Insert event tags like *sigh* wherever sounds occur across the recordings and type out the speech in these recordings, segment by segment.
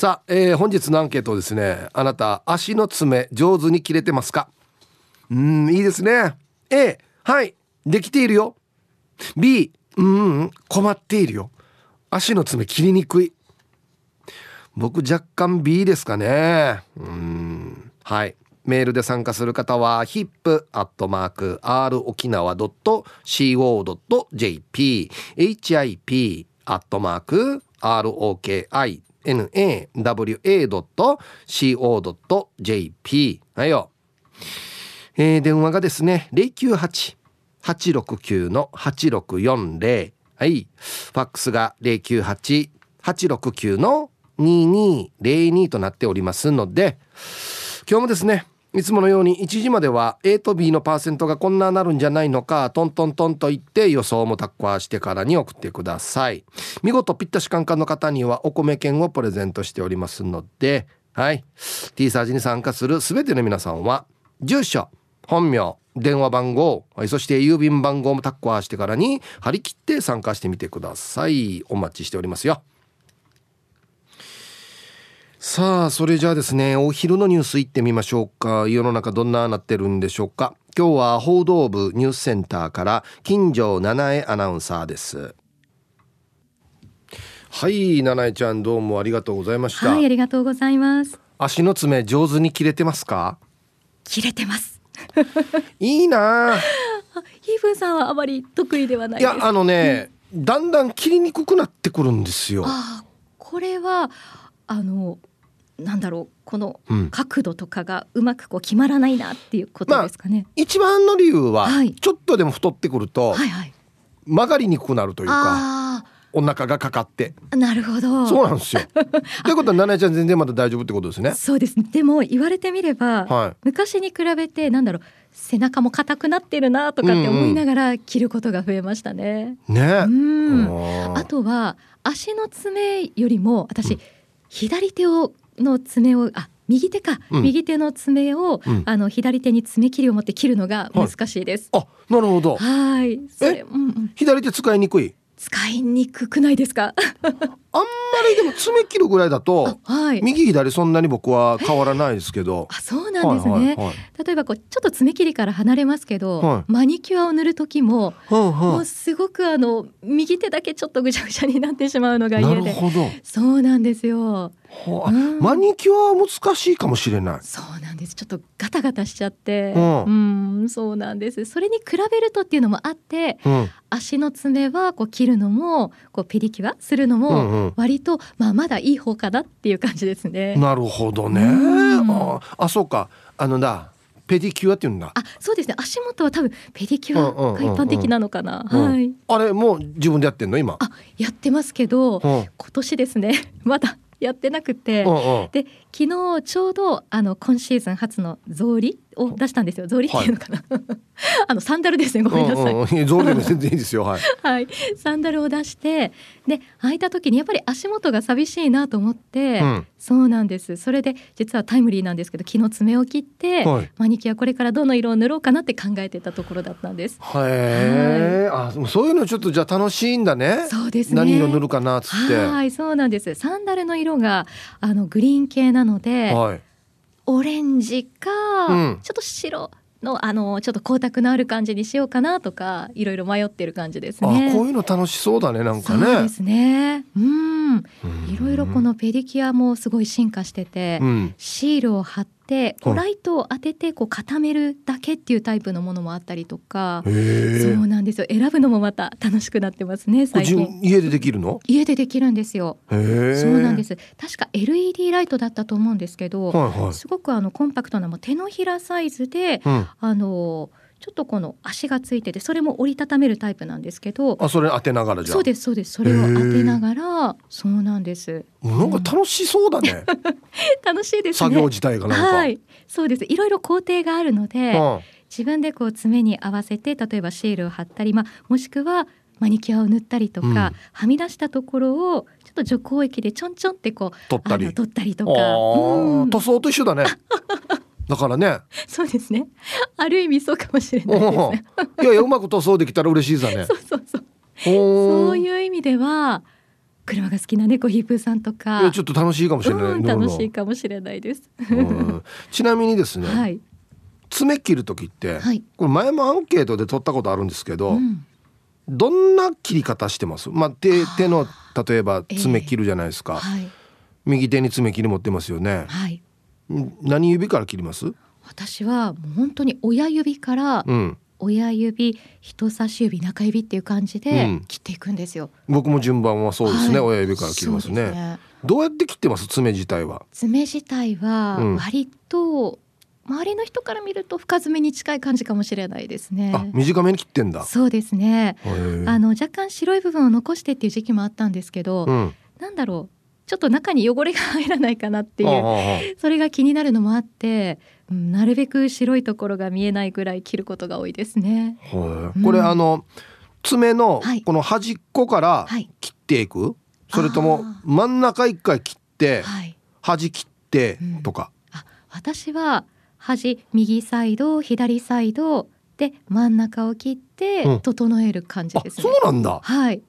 さあ、えー、本日のアンケートですねあなた足の爪上手に切れてますか？うんいいですね。A はいできているよ。B うん困っているよ。足の爪切りにくい。僕若干 B ですかね。うんはい。メールで参加する方は hip.r 沖 nawa.co.jp はいよ、えー、電話がですね098-869-8640はい。ファックスが098-869の2202となっておりますので今日もですねいつものように1時までは A と B のパーセントがこんななるんじゃないのかトントントンと言って予想もタッカーしてからに送ってください。見事ピッタシカンカンの方にはお米券をプレゼントしておりますのではい。T サージに参加する全ての皆さんは住所本名電話番号、はい、そして郵便番号もタッカーしてからに張り切って参加してみてください。お待ちしておりますよ。さあそれじゃあですねお昼のニュースいってみましょうか。世の中どんななってるんでしょうか。今日は報道部ニュースセンターから金城七重アナウンサーです。はい七重ちゃんどうもありがとうございました。はいありがとうございます。足の爪上手に切れてますか？切れてます。いいな。*laughs* ヒーフーさんはあまり得意ではないいやあのね、うん、だんだん切りにくくなってくるんですよ。あこれはあのなんだろうこの角度とかがうまくこう決まらないなっていうことですかね。まあ、一番の理由は、はい、ちょっとでも太ってくると、はいはい、曲がりにくくなるというか。お腹がかかって。なるほど。そうなんですよ。ということは奈々ちゃん全然まだ大丈夫ってことですね。そうです。でも言われてみれば、はい、昔に比べてなんだろう背中も硬くなってるなとかって思いながら着ることが増えましたね、うんうん、ねうんあとは足の爪よりも私、うん、左手をの爪をあ右手か、うん、右手の爪を、うん、あの左手に爪切りを持って切るのが難しいです。はい、あ、なるほど。はい。それ、うんうん、左手使いにくい？使いにくくないですか？*laughs* あんまりでも爪切るぐらいだと、はい、右左そんなに僕は変わらないですけど。あそうなんですね、はいはいはい、例えばこうちょっと爪切りから離れますけど、はい、マニキュアを塗る時も、はいはい、もうすごくあの右手だけちょっとぐちゃぐちゃになってしまうのが嫌で。そうなんですよう。ん、マニキュアは難しいかもしれない。そうなんです。ちょっとガタガタしちゃって、うん、うんそうなんです。それに比べるとっていうのもあって、うん、足の爪はこう切るのもこうペディキュアするのも割と、まあ、まだいい方かなっていう感じですね。なるほどね、うん、ああそうか。あのだペディキュアっていうんだ。あ、そうですね。足元は多分ペディキュアが一般的なのかな。はい。あれもう自分でやってんの今？あ、やってますけど、今年ですね。*laughs* まだやってなくて、で昨日ちょうどあの今シーズン初の草履を出したんですよ。草履っていうのかな、はい、あのサンダルですね。ごめんなさい、うんうん、草履でも全然いいですよ。はい、*laughs* はい、サンダルを出してで履いた時にやっぱり足元が寂しいなと思って、うん、そうなんです。それで実はタイムリーなんですけど昨日爪を切って、はい、マニキュアこれからどの色を塗ろうかなって考えてたところだったんです。へえ、はい、あそういうのちょっとじゃ楽しいんだね。そうですね。何色塗るかなっつって。はいそうなんです。サンダルの色があのグリーン系なので、はい、オレンジか、うん、ちょっと白のあのちょっと光沢のある感じにしようかなとかいろいろ迷ってる感じですね。こういうの楽しそうだねなんかね。そうですね。うん。いろいろこのペディキュアもすごい進化してて、うん、シールを貼ってこうライトを当ててこう固めるだけっていうタイプのものもあったりとか、そうなんですよ。選ぶのもまた楽しくなってますね最近。家でできるの？家でできるんですよ。そうなんです。確か LED ライトだったと思うんですけど、はいはい、すごくあのコンパクトなも手のひらサイズで、うん、あの。ちょっとこの足がついててそれも折りたためるタイプなんですけどあそれ当てながらそうですそうです。それを当てながらそうなんです。なんか楽しそうだね、*laughs* 楽しいです、ね、作業自体がはいそうです。いろいろ工程があるので、うん、自分でこう爪に合わせて例えばシールを貼ったり、まあ、もしくはマニキュアを塗ったりとか、うん、はみ出したところをちょっと除光液でちょんちょんってこう取ったり。取ったりとか、うん、塗装と一緒だね *laughs* だからね。そうですね。ある意味そうかもしれないですね。いやいやうまく塗装できたら嬉しいさね。*laughs* そうそうそう。そういう意味では車が好きな猫ヒープーさんとか。ちょっと楽しいかもしれない、うん、楽しいかもしれないです、ちなみにですね、はい、爪切る時って、はい、これ前もアンケートで取ったことあるんですけど、うん、どんな切り方してます？まあ手手の例えば爪切るじゃないですか、えーはい、右手に爪切り持ってますよね、はい、何指から切ります？私はもう本当に親指から、うん。親指人差し指中指っていう感じで切っていくんですよ、うん、僕も順番はそうですね、はい、親指から切りますね、ね、どうやって切ってます？爪自体は。爪自体は割と、周りの人から見ると深爪に近い感じかもしれないですね。短めに切ってんだ。そうですね。あの若干白い部分を残してっていう時期もあったんですけど、うん、なんだろう。ちょっと中に汚れが入らないかなっていうそれが気になるのもあって、うん、なるべく白いところが見えないぐらい切ることが多いですね。はい、これ、あの爪のこの端っこから切っていく、はい、それとも真ん中一回切って、端切ってとか？うん、あ私は端右サイド左サイドで真ん中を切って整える感じですね、うん、そうなんだ。はい。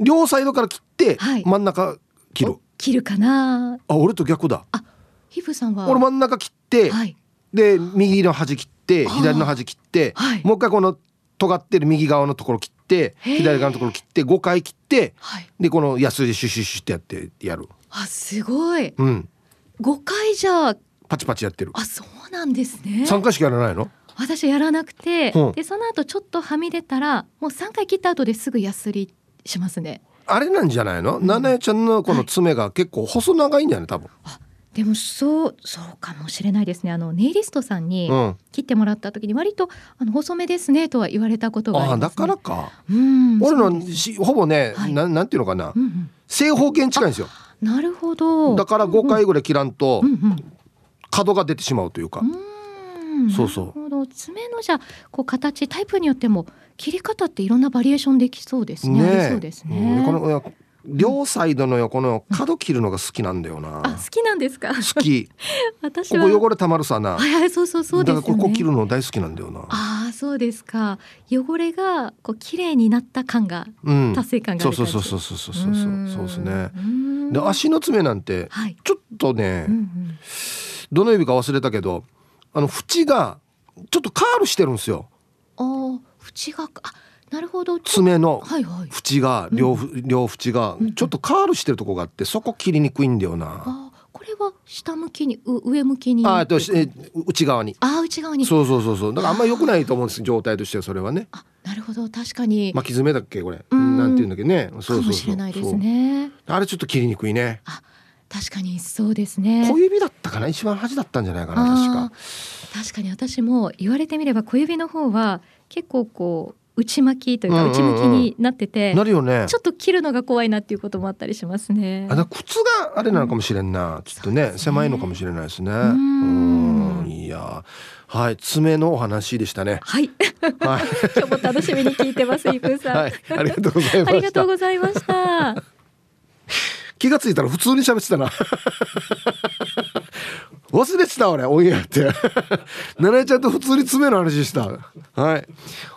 両サイドから切って真ん中切る、はい、切るかな？あ俺と逆だ。あヒフさんは？俺真ん中切って、はい、で右の端切って左の端切って、はい、もう一回この尖ってる右側のところ切って左側のところ切って5回切って、はい、でこのヤスでシュシュシュってやってやるあすごい、うん、5回じゃパチパチやってるあそうなんですね3回しかやらないの私やらなくて、うん、でその後ちょっとはみ出たらもう3回切った後ですぐヤスリしますねあれなんじゃないの、うん、七重ちゃんのこの爪が結構細長いんじゃない多分。あでもそうそうかもしれないですね。あのネイリストさんに切ってもらった時に割とあの細めですねとは言われたことがあります、ね、あだからか。うん俺のしほぼね、はい、ななんていうのかな、うんうん、正方形に近いんですよ。なるほど。だから5回ぐらい切らんと、うんうん。角が出てしまうというか。うそうそう。爪のじゃこう形タイプによっても切り方っていろんなバリエーションできそうですね。ねそうですね。この両サイドの横の角切るのが好きなんだよな。あ、好きなんですか？好き。*laughs* 私はここ汚れたまるさな。はいはい、そうそうそうです、ね、ここ切るの大好きなんだよな。ああ、そうですか。汚れがこう綺麗になった感が、うん、達成感がそうそうそうそうそうそうそうそうですね。で足の爪なんて、ちょっとね、うんうん、どの指か忘れたけど、あの縁がちょっとカールしてるんですよ。ああ、縁があなるほど。爪の縁が、両両縁がちょっとカールしてるとこがあってそこ切りにくいんだよな。あこれは下向きに上向きに。あとえ内側に。あ内側に。そうそうそうそう。だからあんまり良くないと思うんです状態としてはそれはね。あなるほど。確かに。巻き爪だっけこれ。なんていうんだっけね。そうそうそう。ね。あれちょっと切りにくいね。あ確かにそうですね。小指だったかな一番端だったんじゃないかな確か。確かに私も言われてみれば小指の方は結構こう内巻きというか内向きになってて、なるよね。ちょっと切るのが怖いなっていうこともあったりしますね。あ靴があれなのかもしれんな、ちょっとね、ね、狭いのかもしれないですね。うん。いやはい爪のお話でしたね。はい、はい、*laughs* 今日も楽しみに聞いてますイプさん、はい、ありがとうございました。ありがとうございました気がついたら普通に喋ってたな。*laughs* 忘れてた俺オンエアって。七重ちゃんと普通に爪の話した。はい。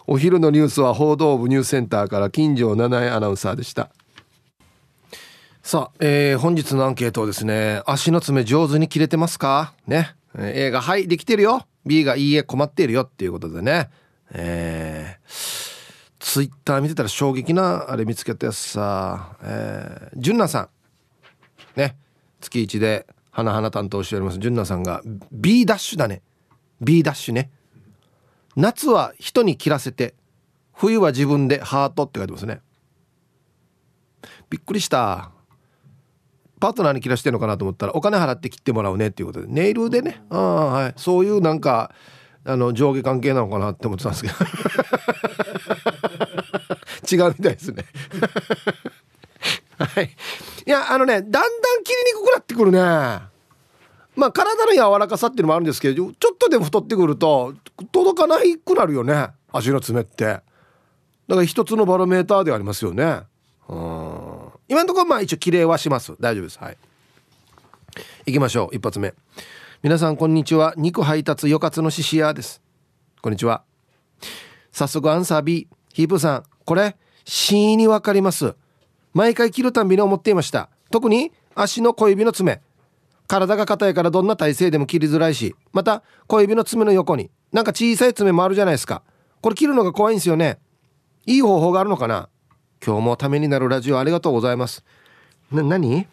お昼のニュースは報道部ニュースセンターから金城七重アナウンサーでした。さあ、えー、本日のアンケートですね足の爪上手に切れてますか？ね、え、A がはいできてるよ。B がいいえ困っているよっていうことでね。えーツイッター見てたら衝撃なあれ見つけたやつさ、えー、ジュンナさん。ね。月1で花々担当しております。純奈さんが B ダッシュだね。B ダッシュね。夏は人に切らせて冬は自分でハートって書いてますね。びっくりした。パートナーに切らしてるのかなと思ったらお金払って切ってもらうねっていうことで。ネイルでね。あ、はい、そういうなんかあの上下関係なのかなって思ってたんですけど。*laughs* 違うみたいですね。はい。いやあのねだんだん切りにくくなってくるね。まあ体の柔らかさっていうのもあるんですけどちょっとでも太ってくると届かないくなるよね。足の爪って。だから一つのバロメーターではありますよね。うん。今のところまあ一応綺麗はします。大丈夫です。はい。行きましょう。一発目。皆さんこんにちは。肉配達よかつのししやです。こんにちは。早速アンサー B ヒープさんこれ C に分かります。毎回切るたんびに思っていました。特に足の小指の爪。体が硬いからどんな体勢でも切りづらいしまた小指の爪の横になんか小さい爪もあるじゃないですか。これ切るのが怖いんですよね。いい方法があるのかな。今日もためになるラジオありがとうございます。な何？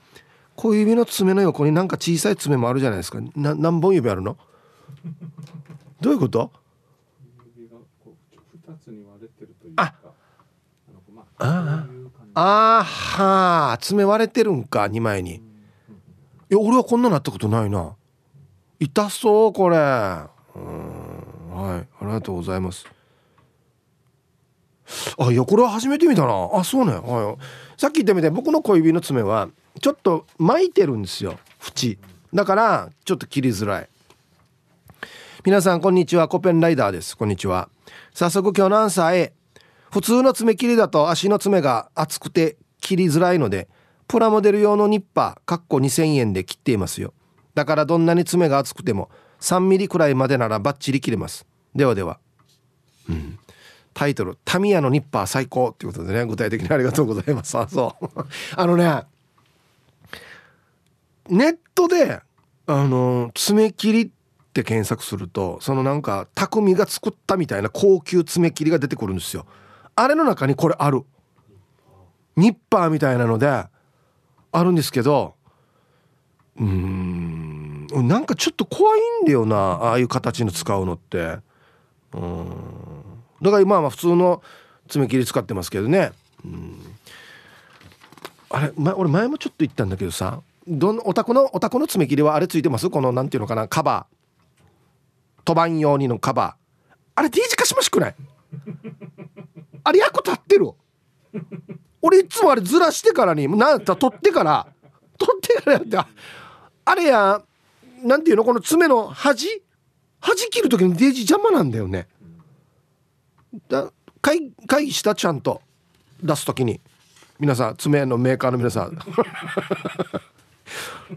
小指の爪の横になんか小さい爪もあるじゃないですか。な何本指あるの？どういうこと？ああああはあ爪割れてるんか2枚に。いや俺はこんななったことないな。痛そうこれ。うんはいありがとうございます。あいやこれは初めて見たな。あそうね、はい、さっき言ったみたいに僕の小指の爪はちょっと巻いてるんですよ。縁。だからちょっと切りづらい。皆さんこんにちは。コペンライダーです。こんにちは。早速今日のアンサー A 普通の爪切りだと足の爪が厚くて切りづらいのでプラモデル用のニッパーかっこ2000円で切っていますよ。だからどんなに爪が厚くても3ミリくらいまでならバッチリ切れます。ではでは。うん。タイトル「タミヤのニッパー最高」っていうことでね具体的にありがとうございます。あそう。*laughs* あのねネットであの爪切りって検索するとそのなんか匠が作ったみたいな高級爪切りが出てくるんですよ。あれの中にこれある。ニッパーみたいなのであるんですけどうんなんかちょっと怖いんだよなああいう形の使うのって。うん。だから今は普通の爪切り使ってますけどね。うん。あれ、ま、俺前もちょっと言ったんだけどさどのお宅のお宅の爪切りはあれついてます？このなんていうのかなカバー。飛ばん用にのカバー。あれ D 字かしましくない？あれ役立ってる俺いつもあれずらしてからになんた取ってから取ってからやってあれやなんていうのこの爪の端？端切る時にデージ邪魔なんだよね。だ会会議したちゃんと出す時に皆さん爪のメーカーの皆さん。*laughs*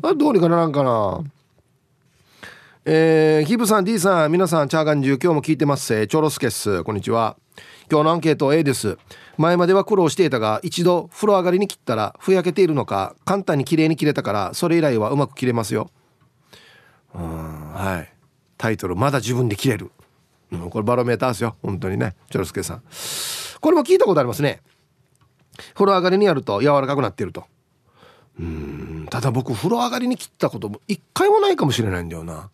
あどうにかならんかな。えー、ヒブさん D さん皆さんチャーガンジュ今日も聞いてます。チョロスケスこんにちは。今日のアンケート A です。前までは苦労していたが一度風呂上がりに切ったらふやけているのか簡単に綺麗に切れたからそれ以来はうまく切れますよ。うんはい。タイトルまだ自分で切れる、うん、これバロメーターですよ。本当にね。チョロスケさん。これも聞いたことありますね。風呂上がりにやると柔らかくなっていると。うんただ僕風呂上がりに切ったことも一回もないかもしれないんだよな。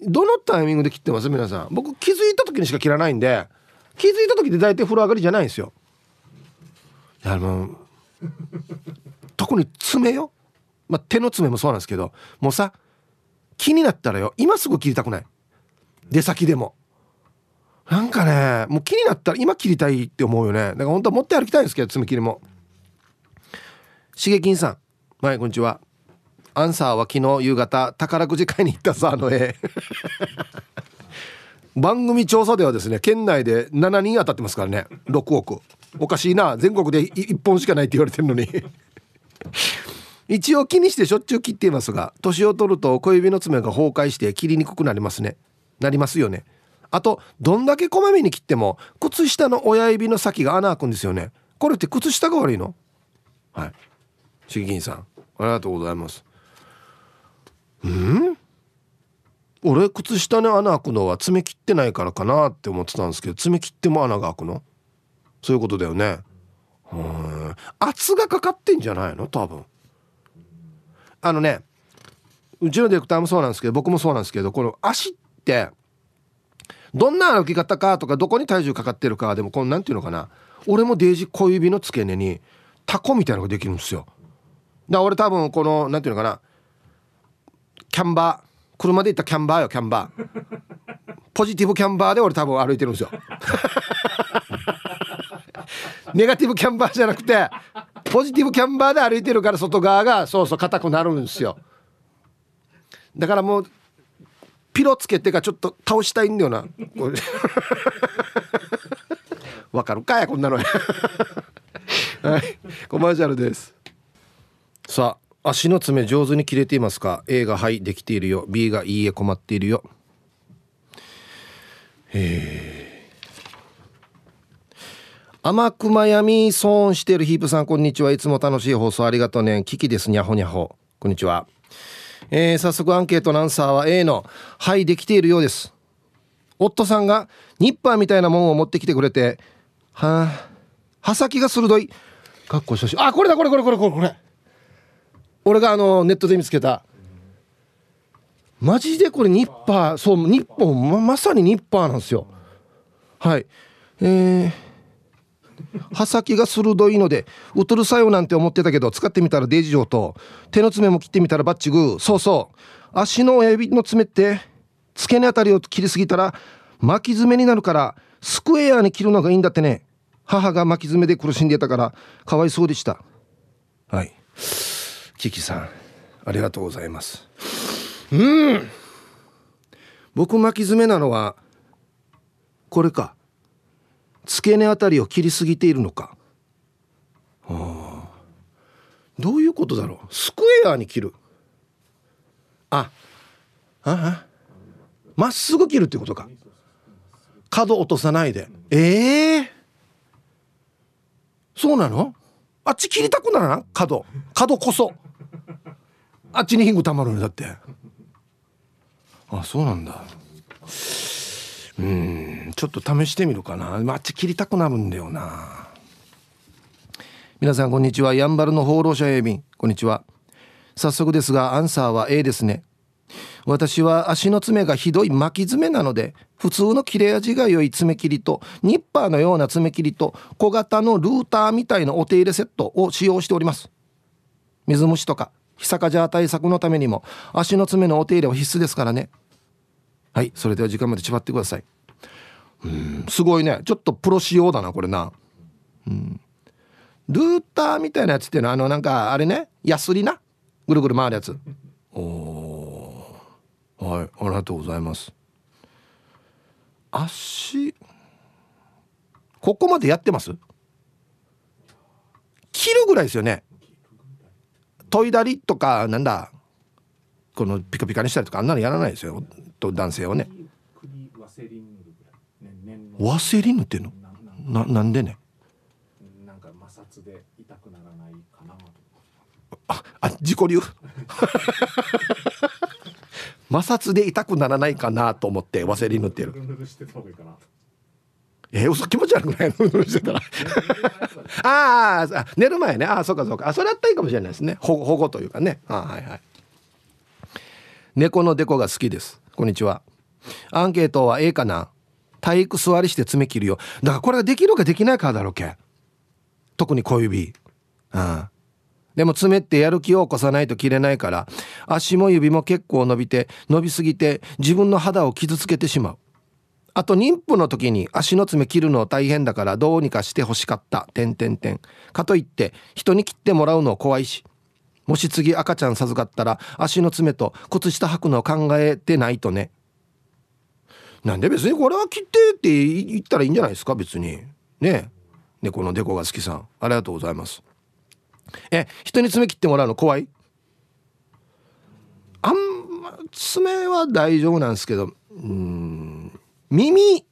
どのタイミングで切ってます？皆さん。僕気づいた時にしか切らないんで気づいた時で大体風呂上がりじゃないんですよ。いやもう特に爪よ、まあ、手の爪もそうなんですけどもうさ気になったらよ今すぐ切りたくない。出先でも。なんかねもう気になったら今切りたいって思うよね。だから本当は持って歩きたいんですけど爪切りも。しげきんさん。はいこんにちは。アンサーは昨日夕方宝くじ買いに行ったさあの絵。番組調査ではですね県内で7人当たってますからね。6億。おかしいな。全国で1本しかないって言われてるのに。*laughs* 一応気にしてしょっちゅう切っていますが年を取ると小指の爪が崩壊して切りにくくなりますね。なりますよね。あとどんだけこまめに切っても靴下の親指の先が穴開くんですよね。これって靴下が悪いの？はい。しぎきんさんありがとうございます。うん？俺靴下の穴開くのは爪切ってないからかなって思ってたんですけど爪切っても穴が開くの？そういうことだよね。うん圧がかかってんじゃないの？多分。あのねうちのディレクターもそうなんですけど僕もそうなんですけどこの足ってどんな歩き方かとかどこに体重かかってるかでもこのなんていうのかな？俺もデージ小指の付け根にタコみたいなのができるんですよ。だから俺多分このなんていうのかな？キャンバー車で行ったキャンバーよキャンバー。ポジティブキャンバーで俺多分歩いてるんですよ。*laughs* ネガティブキャンバーじゃなくてポジティブキャンバーで歩いてるから外側がそうそう硬くなるんですよ。だからもうピロつけてかちょっと倒したいんだよな。*laughs* わかるかやこんなの。はい。コマーシャルです。さあ。足の爪上手に切れていますか？A がはいできているよ。B がいいえ困っているよ。へ天熊闇損してるヒープさんこんにちは。いつも楽しい放送ありがとうね。キキです。にゃほにゃほ。こんにちは。えー、早速アンケートのアンサーは A の「はいできているようです」夫さんがニッパーみたいなもんを持ってきてくれてはあ刃先が鋭い。かっこ写真。あこれだこれこれこれこれこれ。俺があのネットで見つけた。マジでこれニッパーそう日本ままさにニッパーなんですよ。はい。えー刃先が鋭いのでうとるさよなんて思ってたけど使ってみたらデジ状と手の爪も切ってみたらバッチグー。そうそう。足の親指の爪って付け根あたりを切りすぎたら巻き爪になるからスクエアに切るのがいいんだってね。母が巻き爪で苦しんでたからかわいそうでした。はい。キキさんありがとうございます。うん。僕巻き爪なのはこれか。付け根あたりを切りすぎているのか。あどういうことだろう。スクエアに切る。あ。あまっすぐ切るってことか。角落とさないで。ええ。ー、そうなの？あっち切りたくならな角。角こそ。あっちにヒングたまるんだって。*laughs* あそうなんだ。うんちょっと試してみるかな。あっち切りたくなるんだよな。皆さんこんにちは。やんばるの放浪者郵便こんにちは。早速ですがアンサーは A ですね。私は足の爪がひどい巻き爪なので普通の切れ味が良い爪切りとニッパーのような爪切りと小型のルーターみたいなお手入れセットを使用しております。水虫とかヒサカジャー対策のためにも足の爪のお手入れは必須ですからね。はいそれでは時間まで縛ってください。うんすごいね。ちょっとプロ仕様だなこれな。うん。ルーターみたいなやつっていうのはあのなんかあれね。ヤスリな？ぐるぐる回るやつ。おおはいありがとうございます。足。ここまでやってます？切るぐらいですよね。研いだりとかなんだこのピカピカにしたりとかあんなのやらないですよ。と男性はね。ワセリン塗ってんの？ななんでね？なんか摩擦で痛くならないかなああ自己流？*laughs* 摩擦で痛くならないかなと思ってワセリン塗ってるえー、嘘気持ち悪くないの？*laughs* ああ寝る前ね。ああそうかそうか。あそれやったらいいかもしれないですね。保護というかね。あはいはい。猫のデコが好きです。こんにちは。アンケートは A かな。体育座りして爪切るよ。だからこれができるかできないかだろうけ。特に小指。うんでも爪ってやる気を起こさないと切れないから足も指も結構伸びて伸びすぎて自分の肌を傷つけてしまう。あと妊婦の時に足の爪切るの大変だからどうにかして欲しかった。点点点かといって人に切ってもらうの怖いしもし次赤ちゃん授かったら足の爪と靴下履くのを考えてないとね。なんで別にこれは切ってって言ったらいいんじゃないですか別に。ね。猫のデコが好きさん。ありがとうございます。え人に爪切ってもらうの怖い？あんま爪は大丈夫なんですけどうん。耳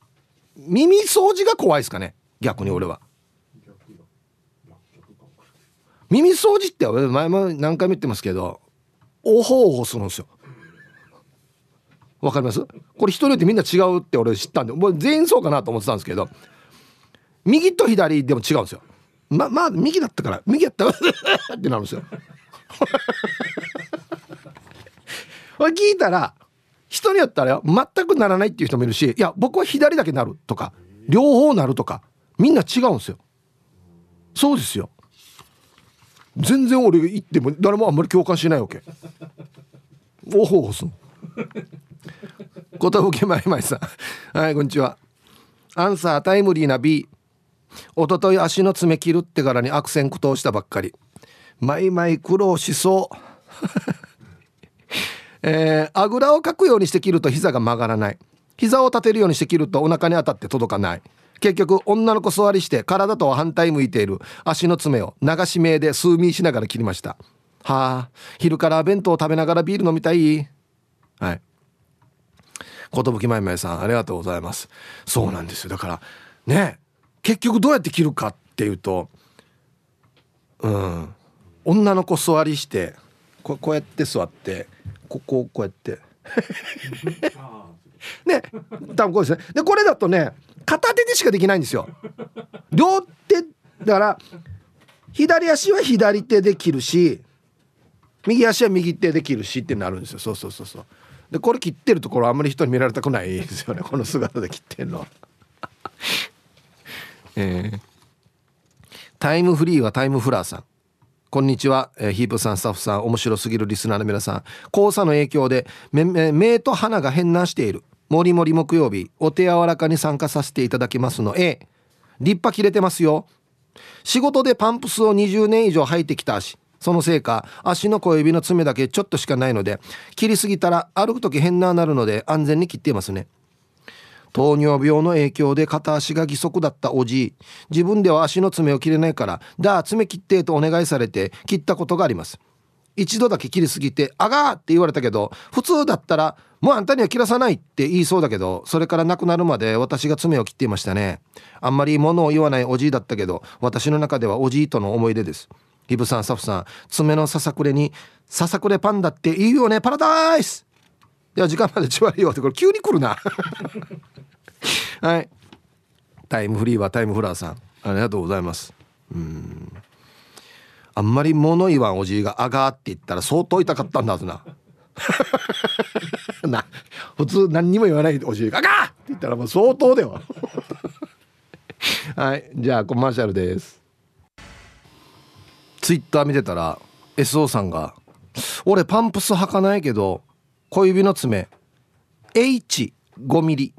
耳掃除が怖いですかね？逆に俺は。耳掃除って前も何回も言ってますけどおほおほするんですよ。わかります？これ人によってみんな違うって俺知ったんでもう全員そうかなと思ってたんですけど右と左でも違うんですよ。ままあ右だったから右やったら *laughs* ってなるんですよ。*laughs* 聞いたら人によったら全くならないっていう人もいるしいや僕は左だけなるとか両方なるとかみんな違うんですよ。そうですよ。全然俺言っても誰もあんまり共感しないわけ。おほほすん。寿まいまいさん。はいこんにちは。アンサータイムリーな B おととい足の爪切るってからに悪戦苦闘したばっかり。マイマイ苦労しそう。えー、あぐらをかくようにして切ると膝が曲がらない。膝を立てるようにして切るとお腹に当たって届かない。結局女の子座りして体とは反対向いている。足の爪を流し目で数ミリしながら切りました。はあ昼から弁当を食べながらビール飲みたい？はい。寿まいまいさんありがとうございます。そうなんですよ。だからね結局どうやって切るかっていうとうん。女の子座りしてここうやって座ってここをこうやって。*laughs* ね多分こうですね。でこれだとね片手でしかできないんですよ。両手だから左足は左手で切るし右足は右手で切るしってなるんですよ。そうそうそうそう。でこれ切ってるところあんまり人に見られたくないですよね。*laughs* この姿で切ってんのえー、タイムフリーはタイムフラーさんこんにちは、えー、ヒープさんスタッフさん面白すぎるリスナーの皆さん。黄砂の影響で目と鼻が変なしている。もりもり木曜日お手柔らかに参加させていただきますの。A 立派切れてますよ。仕事でパンプスを20年以上履いてきた足。そのせいか足の小指の爪だけちょっとしかないので切りすぎたら歩く時変ななるので安全に切っていますね。糖尿病の影響で片足が義足だったおじい。自分では足の爪を切れないから「だあ爪切って」とお願いされて切ったことがあります。一度だけ切りすぎて「あがー」って言われたけど普通だったら「もうあんたには切らさない」って言いそうだけどそれから亡くなるまで私が爪を切っていましたね。あんまり物を言わないおじいだったけど私の中ではおじいとの思い出です。イブさん、サフさん、爪のささくれに、ささくれパンダっていいよね、パラダイスいや、時間までちわりよって、これ急に来るな。*laughs* はい。タイムフリーはタイムフラーさん、ありがとうございます。うん。あんまり物言わんおじいがあがーって言ったら相当痛かったんだはずな。*laughs* な、普通何にも言わないおじいがあがーって言ったらもう相当では。*laughs* はい、じゃあコマーシャルです。ツイッター見てたら SO さんが「俺パンプス履かないけど小指の爪。H5 ミリ。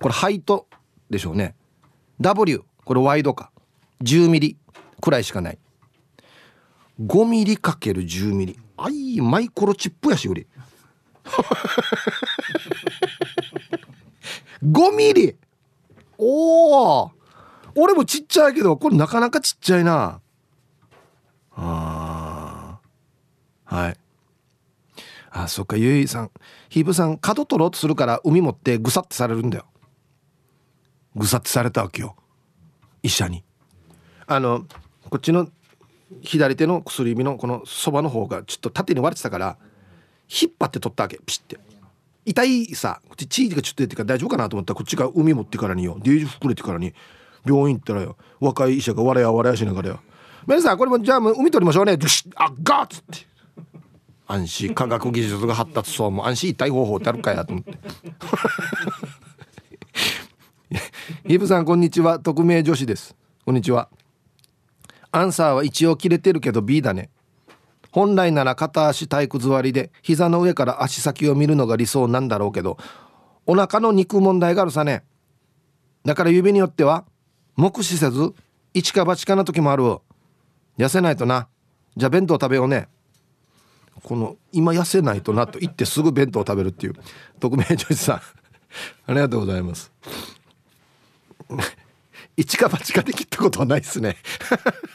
これハイトでしょうね。W これワイドか。10ミリ。くらいしかない。5ミリかける10ミリ。あいマイクロチップやし売り。*laughs* 5ミリ。おお俺もちっちゃいけどこれなかなかちっちゃいな。あはい。あそっかゆいさん。ひぶさん角取ろうとするから海持ってぐさってされるんだよ。ぐさってされたわけよ。医者に。あのこっちの左手の薬指のこのそばの方がちょっと縦に割れてたから引っ張って取ったわけピシッて。痛いさこっちチーズがちょっと出てから大丈夫かなと思ったらこっちが海持ってからによ。デージ膨れてからに病院行ったらよ。若い医者が笑や笑やしながらよ。皆さんこれもじゃあもう海取りましょうね。あっガッつって。安心。科学技術が発達そうも。安心痛い方法ってあるかやと思って。*laughs* イブさんこんにちは。匿名女子です。こんにちは。アンサーは一応切れてるけど B だね。本来なら片足体育座りで膝の上から足先を見るのが理想なんだろうけどお腹の肉問題があるさね。だから指によっては目視せず一か八かな時もある。痩せないとな。じゃあ弁当食べようね。この今痩せないとなと言ってすぐ弁当を食べるっていう匿名女子さん。*laughs* ありがとうございます。*laughs* 一か八かで切ったことはないですね。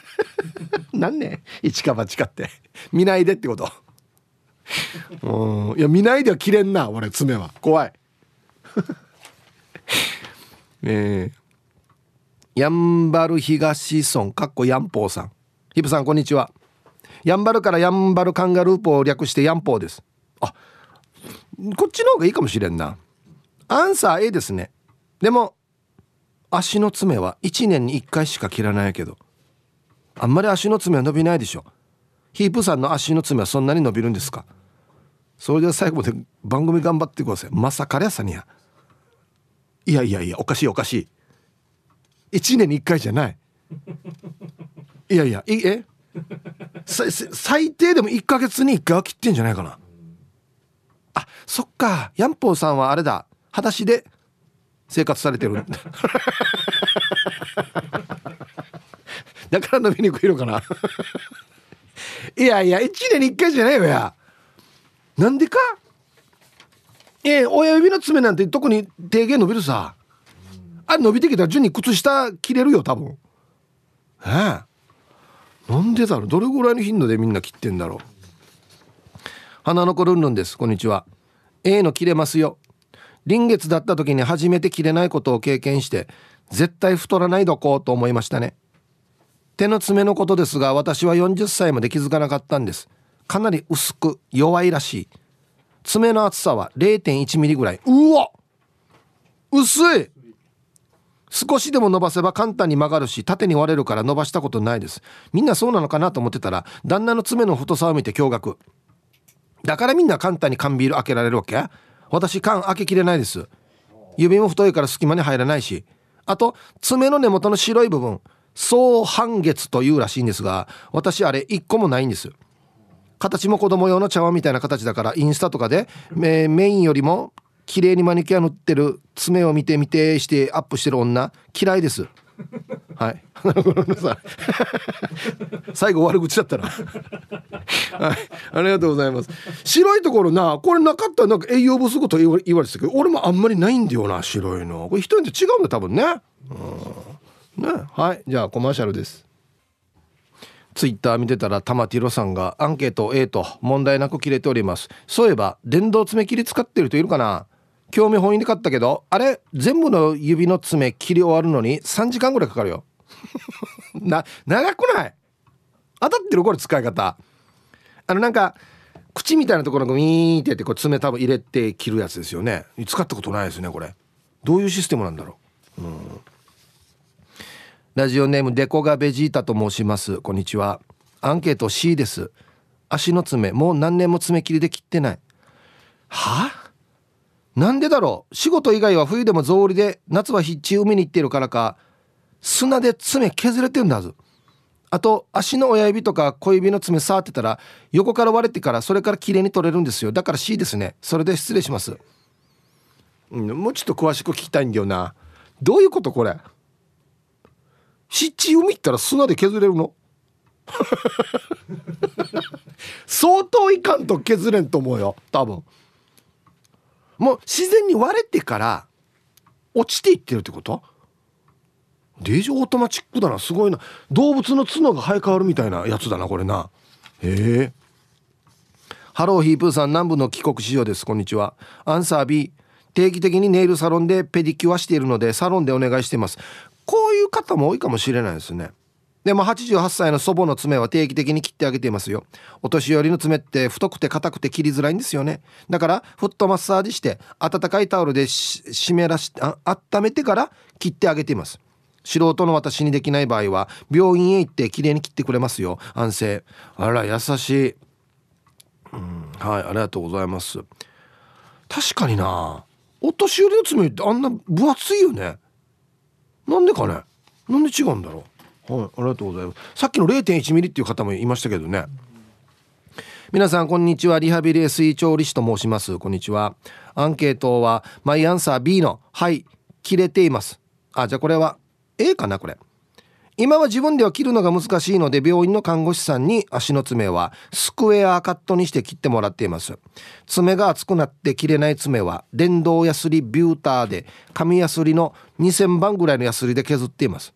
*laughs* 何ね一か八かって。見ないでってこと。うん。いや見ないでは切れんな俺爪は。怖い。え。ー、やんばる東村かっこやんぽうさん。ヒブさんこんにちは。やんばるからやんばるカンガルーポを略してやんぽうです。あこっちの方がいいかもしれんな。アンサー A ですね。でも足の爪は1年に1回しか切らないけど。あんまり足の爪は伸びないでしょ。ヒープさんの足の爪はそんなに伸びるんですか？それでは最後まで番組頑張ってください。まさかりゃさにや。いやいやいやおかしいおかしい。1年に1回じゃない。いやいやいえ？最低でも1か月に1回は切ってんじゃないかな。あそっか。ヤンポーさんはあれだ。裸足で生活されてる。だから伸びにくいのかな。いやいや1年に1回じゃないよや。なんでか？え親指の爪なんて特に低減伸びるさ。あ伸びてきたら順に靴下切れるよ多分。ええなんでだろう？どれぐらいの頻度でみんな切ってんだろう？花の子ルンルンです。こんにちは。A の切れますよ。臨月だった時に初めて切れないことを経験して絶対太らないどこうと思いましたね。手の爪のことですが私は40歳まで気づかなかったんです。かなり薄く弱いらしい。爪の厚さは0.1ミリぐらい。うわ薄い！少しでも伸ばせば簡単に曲がるし縦に割れるから伸ばしたことないです。みんなそうなのかなと思ってたら旦那の爪の太さを見て驚愕。だからみんな簡単に缶ビール開けられるわけ？私缶開けきれないです。指も太いから隙間に入らないし。あと爪の根元の白い部分。総半月というらしいんですが私あれ1個もないんです。形も子供用の茶碗みたいな形だからインスタとかでメインよりも綺麗にマニキュア塗ってる爪を見て見てしてアップしてる女嫌いです。*laughs* はい。最後悪口だったらはい。ありがとうございます。白いところなこれなかったらなんか栄養不足と言われてたけど俺もあんまりないんだよな白いの。これ人によって違うんだ多分ね。うん。ね。はい。じゃあコマーシャルです。ツイッター見てたら玉ティロさんがアンケート A と問題なく切れております。そういえば電動爪切り使ってる人いるかな？興味本位で買ったけどあれ全部の指の爪切り終わるのに3時間ぐらいかかるよ。*laughs* な長くない？当たってるこれ使い方。あのなんか口みたいなところがウィーンってやってこう爪多分入れて切るやつですよね。使ったことないですねこれ。どういうシステムなんだろう？うん。ラジオネームデコがベジータと申します。こんにちは。アンケート C です。足の爪もう何年も爪切りで切ってない。は？なんでだろう？仕事以外は冬でも草履で夏はヒッチ海に行ってるからか砂で爪削れてんだはずあと足の親指とか小指の爪触ってたら横から割れてからそれから綺麗に取れるんですよ。だから C ですね。それで失礼します、うん、もうちょっと詳しく聞きたいんだよな。どういうことこれ？七海行ったら砂で削れるの？*laughs* 相当いかんと削れんと思うよ多分。もう自然に割れてから落ちていってるってこと？でーじオートマチックだなすごいな。動物の角が生え変わるみたいなやつだなこれな。へえ。ハローヒープーさん南部の帰国子女です。こんにちは。アンサー B 定期的にネイルサロンでペディキュアしているのでサロンでお願いしています。こういう方も多いかもしれないですね。でも88歳の祖母の爪は定期的に切ってあげていますよ。お年寄りの爪って太くて硬くて切りづらいんですよね。だからフットマッサージ湿かいタオルで湿らしあ温めてから切ってあげています。素人の私にできない場合は病院へ行ってきれいに切ってくれますよ。安静。あら優しい、うん、はいありがとうございます。確かにな。お年寄りの爪ってあんな分厚いよね。なんでかね。なんで違うんだろう。はいありがとうございます。さっきの0.1ミリっていう方もいましたけどね。皆さんこんにちは。リハビリ SE 調理師と申します。こんにちは。アンケートはマイアンサー B のはい切れています。あじゃあこれは A かなこれ。今は自分では切るのが難しいので病院の看護師さんに足の爪はスクエアカットにして切ってもらっています。爪が厚くなって切れない爪は電動ヤスリビューターで紙ヤスリの2000番ぐらいのヤスリで削っています。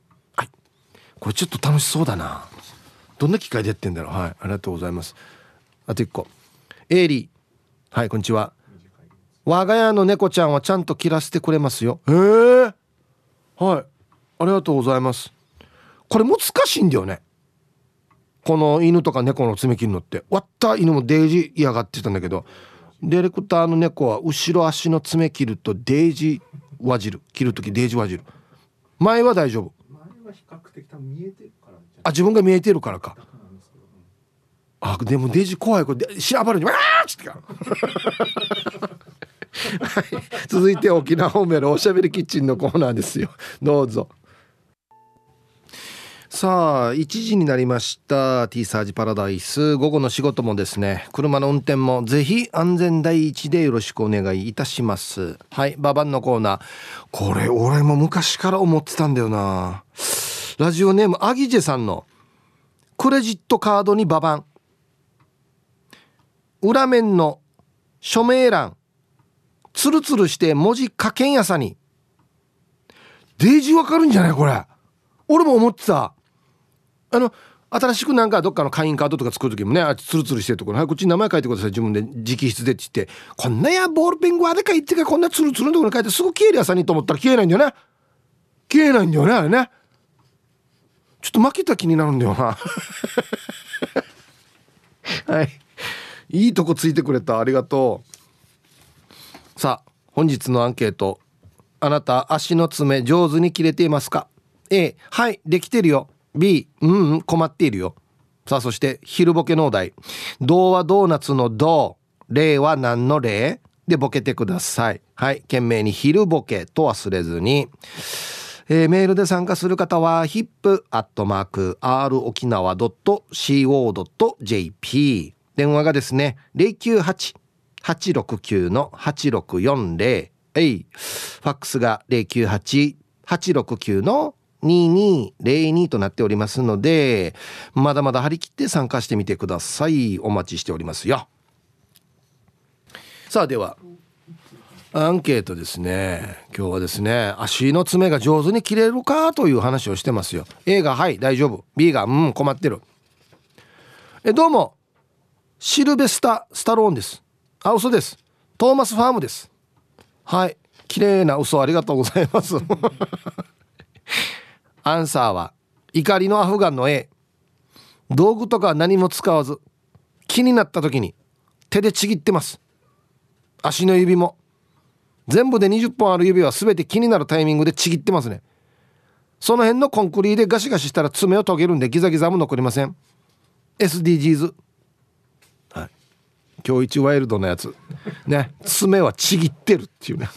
これちょっと楽しそうだな。どんな機械でやってんだろう。はいありがとうございます。あと1個。エイリー。はいこんにちは。我が家の猫ちゃんはちゃんと切らせてくれますよ。へえ。はいありがとうございます。これ難しいんだよね。この犬とか猫の爪切るのって。割った犬もデージ嫌がってたんだけど。ディレクターの猫は後ろ足の爪切るとデージ輪汁切る時デージ輪汁前は大丈夫。前は比較的多分見えてるからあ自分が見えてるからか。あでもデージ怖いこれしゃばるにわーっつって。はい、続いて沖縄方面のおしゃべりキッチンのコーナーですよ。どうぞ。さあ1時になりました。T サージパラダイス。午後の仕事もですね。車の運転もぜひ安全第一でよろしくお願いいたします。はいババンのコーナー。これ俺も昔から思ってたんだよなラジオネームアギジェさんのクレジットカードにババン。裏面の署名欄。ツルツルして文字書けんやさに。デージわかるんじゃないこれ。俺も思ってた。あの新しくなんかどっかの会員カードとか作る時もねあツルツルしてるところ。はいこっちに名前書いてください。自分で直筆でって言って。こんなやボールペングワで書いてかこんなツルツルのところに書いてすぐ消えるやさにと思ったら消えないんだよね。切れないんだよねあれね。ちょっと負けた気になるんだよな。*laughs* はい。いいとこついてくれた。ありがとう。さあ本日のアンケート。あなた足の爪上手に切れていますか？A はいできてるよ。B うんうん困っているよ。さあそして昼ボケのお題。童話ドーナツの童。例は何の例でボケてください。はい。懸命に昼ボケと忘れずにえー、メールで参加する方は hip.r 沖縄 .co.jp 電話がですね098-869の8640えい。ファックスが098-869の2202となっておりますのでまだまだ張り切って参加してみてください。お待ちしておりますよ。さあではアンケートですね。今日はですね足の爪が上手に切れるかという話をしてますよ。A がはい大丈夫。B がうん困ってる。えどうも。シルベスタ・スタローンです。あ嘘です。トーマスファームです。はい。綺麗な嘘ありがとうございます。*laughs* アンサーは怒りのアフガンの A 道具とか何も使わず気になった時に手でちぎってます。足の指も。全部で20本ある指は全て気になるタイミングでちぎってますね。その辺のコンクリでガシガシしたら爪を研げるんでギザギザも残りません。SDGs はい。今日一ワイルドなやつ。ね。爪はちぎってるっていうね。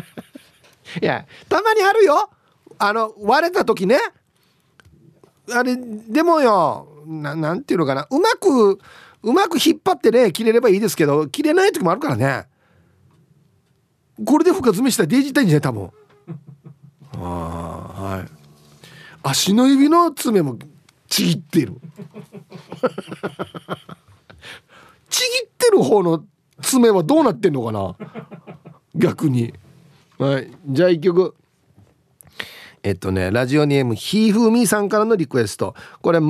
*laughs* いやたまにあるよ。あの割れた時ね。あれでもよななんていうのかな。うまくうまく引っ張ってね切れればいいですけど切れない時もあるからねこれで深爪したらデジタイんじゃない多分。*laughs* ああはい。足の指の爪もちぎってる。*laughs* ちぎってる方の爪はどうなってんのかな？逆に。はい。じゃあ一曲。えっとねラジオネームひーふーみーさんからのリクエスト。これ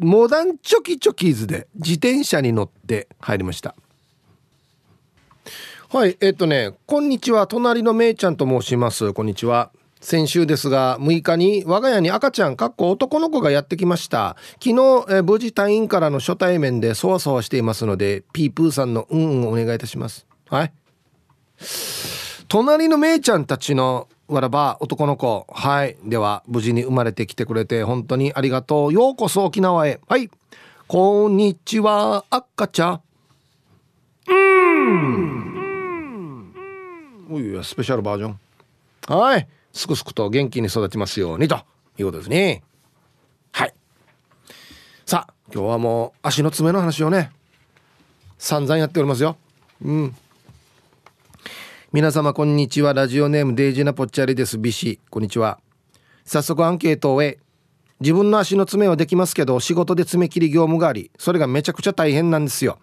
モダンチョキチョキーズで自転車に乗って入りましたはいえっとねこんにちは。隣のめいちゃんと申します。こんにちは。先週ですが6日に我が家に赤ちゃんかっこ男の子がやってきました。昨日え無事退院からの初対面でそわそわしていますのでピープーさんのうんうんお願いいたします。はい。隣のめいちゃんたちのわらば男の子。はい。では無事に生まれてきてくれて本当にありがとう。ようこそ沖縄へ。はい。こんにちは赤ちゃん。うん。おいスペシャルバージョン。はい。すくすくと元気に育ちますようにということですね。はい。さあ今日はもう足の爪の話をね散々やっておりますよ。うん。皆様こんにちは。ラジオネームデイジーナポッチャリです。ビシこんにちは。早速アンケートを終え自分の足の爪はできますけど仕事で爪切り業務がありそれがめちゃくちゃ大変なんですよ。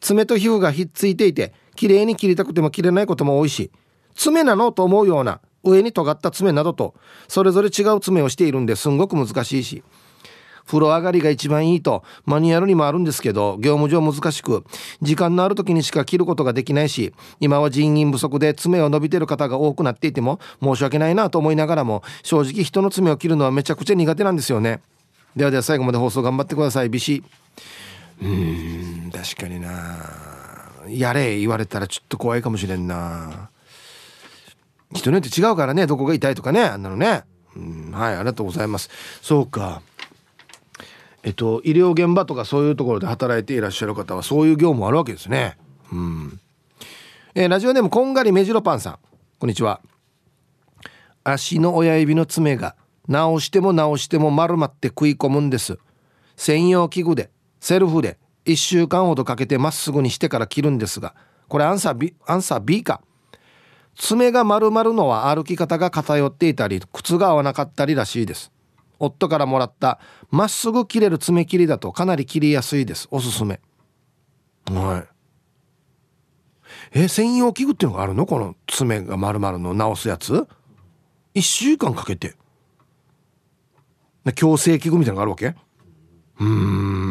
爪と皮膚がひっついていて綺麗に切りたくても切れないことも多いし爪なのと思うような上に尖った爪などとそれぞれ違う爪をしているんですんごく難しいし風呂上がりが一番いいとマニュアルにもあるんですけど業務上難しく時間のある時にしか切ることができないし今は人員不足で爪を伸びてる方が多くなっていても申し訳ないなと思いながらも正直人の爪を切るのはめちゃくちゃ苦手なんですよね。ではでは最後まで放送頑張ってください。ビシ。うーん確かにな。やれ言われたらちょっと怖いかもしれんな人によって違うからねどこが痛いとかねあんなのねうんはいありがとうございますそうかえっと、医療現場とかそういうところで働いていらっしゃる方はそういう業務あるわけですね。うん。えー、ラジオネームこんがりめじろパンさん。こんにちは。足の親指の爪が直しても直しても丸まって食い込むんです。専用器具でセルフで1週間ほどかけてまっすぐにしてから切るんですが、これアンサー B, アンサー B か。爪が丸まるのは歩き方が偏っていたり、靴が合わなかったりらしいです。夫からもらったまっすぐ切れる爪切りだとかなり切りやすいです。おすすめ。はい。え専用器具っていうのがあるの？この爪が丸々の直すやつ？1週間かけて。矯正器具みたいなのがあるわけ？うん。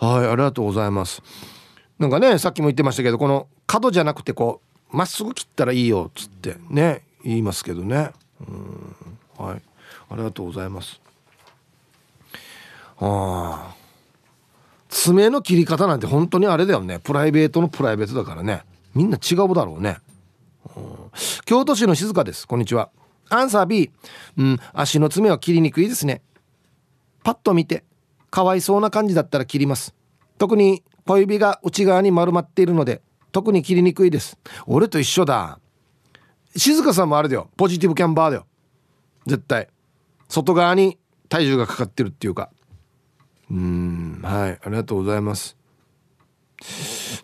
はいありがとうございます。なんかねさっきも言ってましたけどこの角じゃなくてこうまっすぐ切ったらいいよっつってね言いますけどね。うんはいありがとうございます。ああ爪の切り方なんて本当にあれだよね。プライベートのプライベートだからね。みんな違うだろうね、うん、京都市の静香です。こんにちは。アンサー B うん足の爪は切りにくいですね。パッと見て。かわいそうな感じだったら切ります。特に小指が内側に丸まっているので特に切りにくいです。俺と一緒だ。静香さんもあれだよ。ポジティブキャンバーだよ。絶対。外側に体重がかかってるっていうか。うん。はい。ありがとうございます。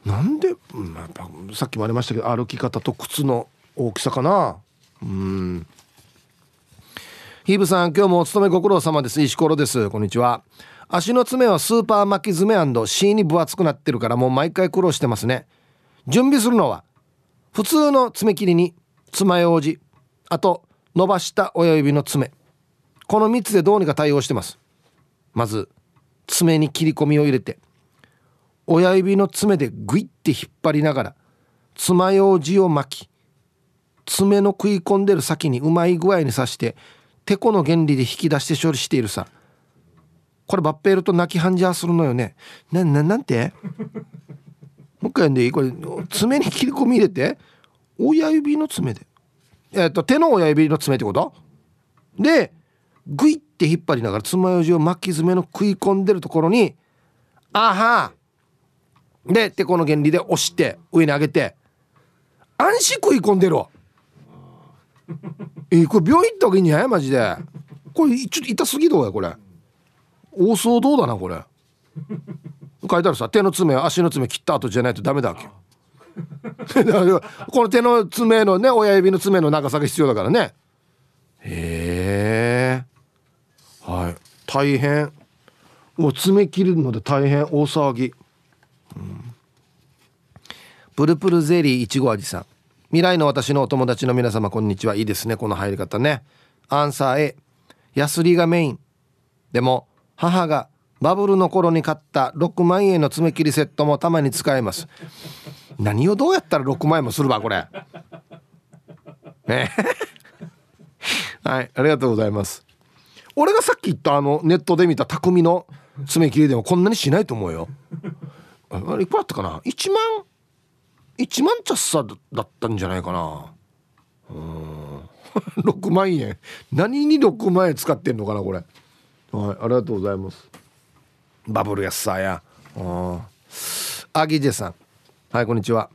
なんで、まあ、さっきもありましたけど歩き方と靴の大きさかな。うん。ヒーブさん今日もお勤めご苦労様です。石ころです。こんにちは。足の爪はスーパー巻き爪 &C に分厚くなってるからもう毎回苦労してますね。準備するのは普通の爪切りに爪楊枝あと伸ばした親指の爪。この3つでどうにか対応してます。まず爪に切り込みを入れて親指の爪でグイッて引っ張りながら爪楊枝を巻き爪の食い込んでる先にうまい具合に刺しててこの原理で引き出して処理しているさ。これバッペールと泣きハンジャーするのよね。なななんて？もう一回読んでいい？これ爪に切り込み入れて。親指の爪で。えっ、と手の親指の爪ってこと？でグイって引っ張りながら爪楊枝を巻き爪の食い込んでるところにあは！でてこの原理で押して上に上げて安心食い込んでるわ。えこれ病院行った方がいいんじゃない？マジで。これちょっと痛すぎどうやこれ。大騒動だなこれ。*laughs* 書いてあるさ手の爪足の爪切った後じゃないとダメだわけ。*laughs* この手の爪のね親指の爪の長さが必要だからね。へえはい。大変。もう爪切るので大変大騒ぎ、うん、プルプルゼリーいちご味さん。未来の私のお友達の皆様こんにちは。いいですねこの入り方ね。アンサー A ヤスリがメイン。でも母がバブルの頃に買った6万円の爪切りセットもたまに使えます。何をどうやったら6万円もするわこれ。ね。*laughs* はいありがとうございます。俺がさっき言ったあのネットで見た匠の爪切りでもこんなにしないと思うよ。あれいくらだったかな？1万1万チャッサだったんじゃないかな。うん。6万円何に6万円使ってんのかなこれ。はいありがとうございます。バブルやさや。あギジェさん。はいこんにちは。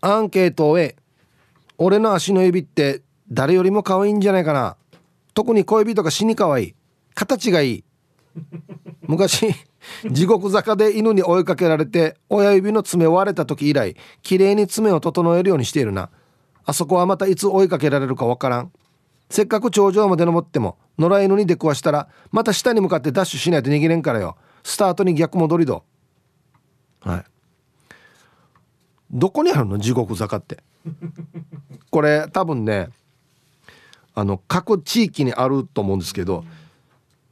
アンケートへ俺の足の指って誰よりも可愛いんじゃないかな。特に小指とか死に可愛い。形がいい。昔 *laughs* 地獄坂で犬に追いかけられて親指の爪割れた時以来綺麗に爪を整えるようにしているな。あそこはまたいつ追いかけられるかわからんせっかく頂上まで登っても野良犬に出くわしたらまた下に向かってダッシュしないと逃げれんからよ。スタートに逆戻りどはい。どこにあるの？地獄坂って。これ多分ねあの各地域にあると思うんですけど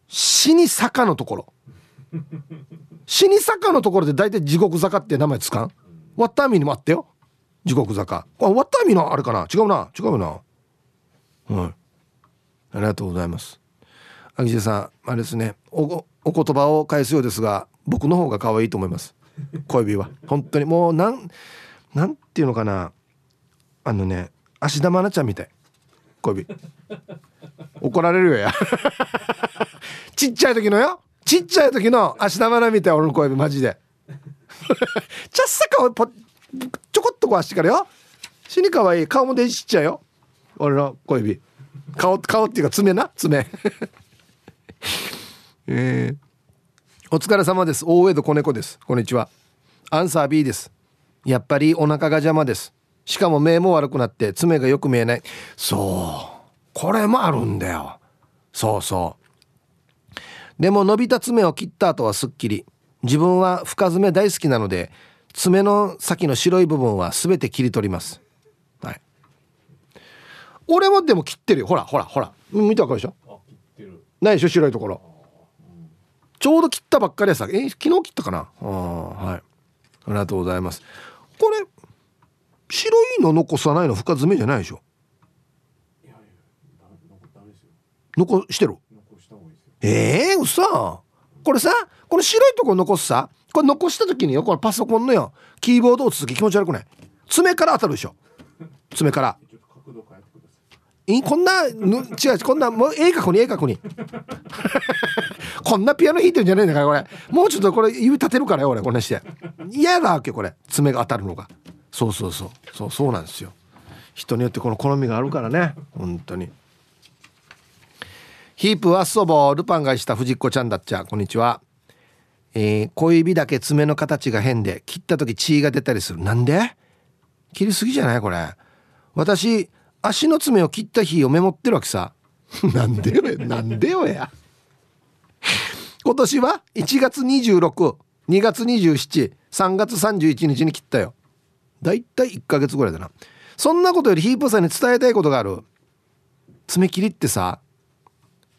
死に坂のところ。死に坂のところで大体地獄坂って名前つかん？ワッターミにもあったよ。地獄坂。ワッターミーのあれかな？違うな。違うな。はい。ありがとうございます。秋地さんあれですね。おお言葉を返すようですが僕の方が可愛いと思います。小指は。本当に。もうなんなんていうのかな。あのね芦田愛菜ちゃんみたい。小指怒られるよや。*laughs* ちっちゃい時のよ。ちっちゃい時の芦田愛菜みたい。俺の小指マジで。*laughs* ちゃっさかぽちょこっとこうしてからよ。死に可愛い。顔もでちっちゃいよ。俺の小指顔顔っていうか爪な爪。*laughs* えー、お疲れ様です。大江戸子猫です。こんにちは。アンサー B です。やっぱりお腹が邪魔です。しかも目も悪くなって爪がよく見えない。そう。これもあるんだよ。そうそう。でも伸びた爪を切った後はすっきり自分は深爪大好きなので爪の先の白い部分は全て切り取ります。俺はでも切ってるよ。ほらほらほら。見たわかるでしょ？ないでしょ？白いところ、うん、ちょうど切ったばっかりやさ。え昨日切ったかな？あはい。ありがとうございます。これ白いの残さないの深爪じゃないでしょ？残してる？ええー、そこれさこの白いところ残すさ。これ残した時によこのパソコンのよキーボードを続き気持ち悪くない？爪から当たるでしょ。爪から。こんな違うこんなもう鋭角に鋭角に。*laughs* こんなピアノ弾いてるんじゃないんだからこれ。もうちょっとこれ指立てるからよ俺こんなして。嫌だわけこれ。爪が当たるのが。そうそうそう。そうそうなんですよ。人によってこの好みがあるからね。本当に。ヒープはそぼルパンがした藤子ちゃんだっちゃ。こんにちは。えー、小指だけ爪の形が変で切った時血が出たりする。なんで？切りすぎじゃないこれ。私足の爪を切った日をメモってるわけさ。*laughs* なんでよなんでよや。今年は1月262月273月31日に切ったよ。だいたい1ヶ月ぐらいだな。そんなことよりヒープさんに伝えたいことがある。爪切りってさ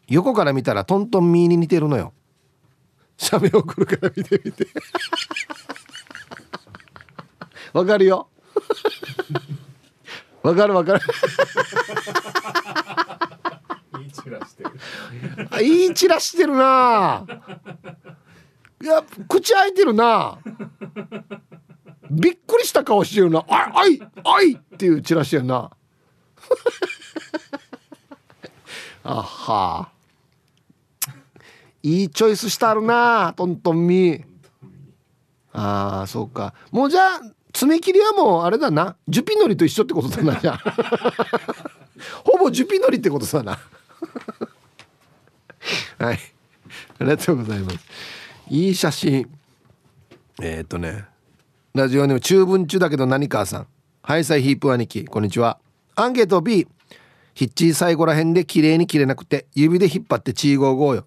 横から見たらトントンミーに似てるのよ。写メ送るから見てみて。わかるよ。わかるわかる。いい散らしてる。あいい散らしてるな。いや口開いてるな。びっくりした顔してるな。ああいあいっていう散らしてるな。*laughs* あは。いいチョイスしてあるなトントンミああそうか。もうじゃあ爪切りはもうあれだな。ジュピノリと一緒ってことだなじゃあ。*laughs* ほぼジュピノリってことだな。はい。ありがとうございます。いい写真。えー、っとね。ラジオネーム中文中だけど何かさん。ハイサイヒープ兄貴。こんにちは。アンケート B ヒッチー最後らへんで綺麗に切れなくて指で引っ張ってチーゴーゴーよ。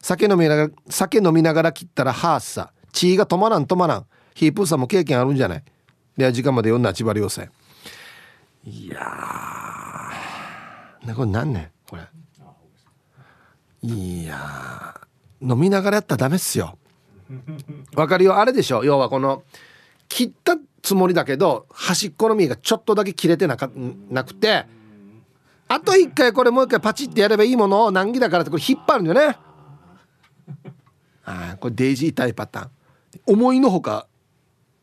酒飲みながら酒飲みながら切ったらハースさ血が止まらん止まらんヒープーさんも経験あるんじゃない？では時間まで読んだ千葉良生。いやー。これ何ねこれ。いや飲みながらやったらダメっすよ。わかるよ。あれでしょ？要はこの切ったつもりだけど端っこの実がちょっとだけ切れてなかなくて。あと一回これもう一回パチってやればいいものを難儀だからってこれ引っ張るんだよね？あこれデイジータイパターン。思いのほか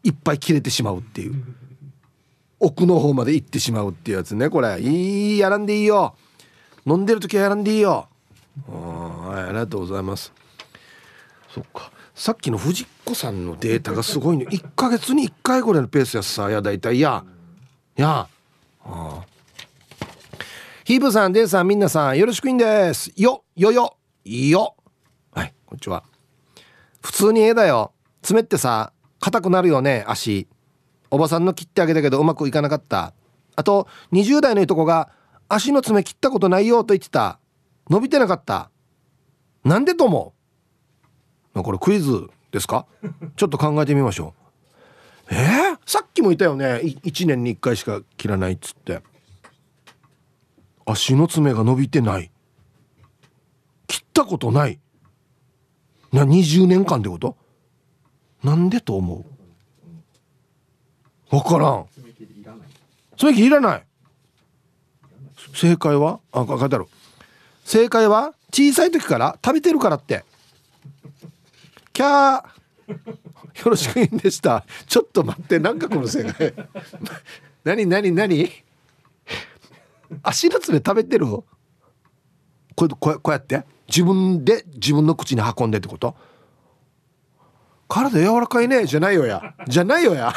いっぱい切れてしまうっていう。奥の方まで行ってしまうっていうやつね。これいいやらんでいいよ。飲んでる時はやらんでいいよ。はいありがとうございます。そっか。さっきの藤子さんのデータがすごいね。1ヶ月に1回ぐらいのペースやさ。やだいたいや。やあヒープさんデイさんみんなさんよろしくいんです。よよよ。よ。はいこんにちは。普通に絵だよ。爪ってさ。硬くなるよね足。おばさんの切ってあげたけどうまくいかなかった。あと20代のいとこが足の爪切ったことないよと言ってた。伸びてなかった。なんでと思う？これクイズですか？ちょっと考えてみましょう。えー、さっきも言ったよね。1年に1回しか切らないっつって。足の爪が伸びてない。切ったことない。な20年間ってこと？なんでと思う？わからん。爪切りいらない。正解は？あ書いてある。正解は小さい時から食べてるからって。キャー。よろしくいいんでした。ちょっと待って。なんかこの正解。何何何？足の爪食べてる？これこうこうやって？自分で自分の口に運んでってこと？体柔らかいね。じゃないよや。じゃないよや。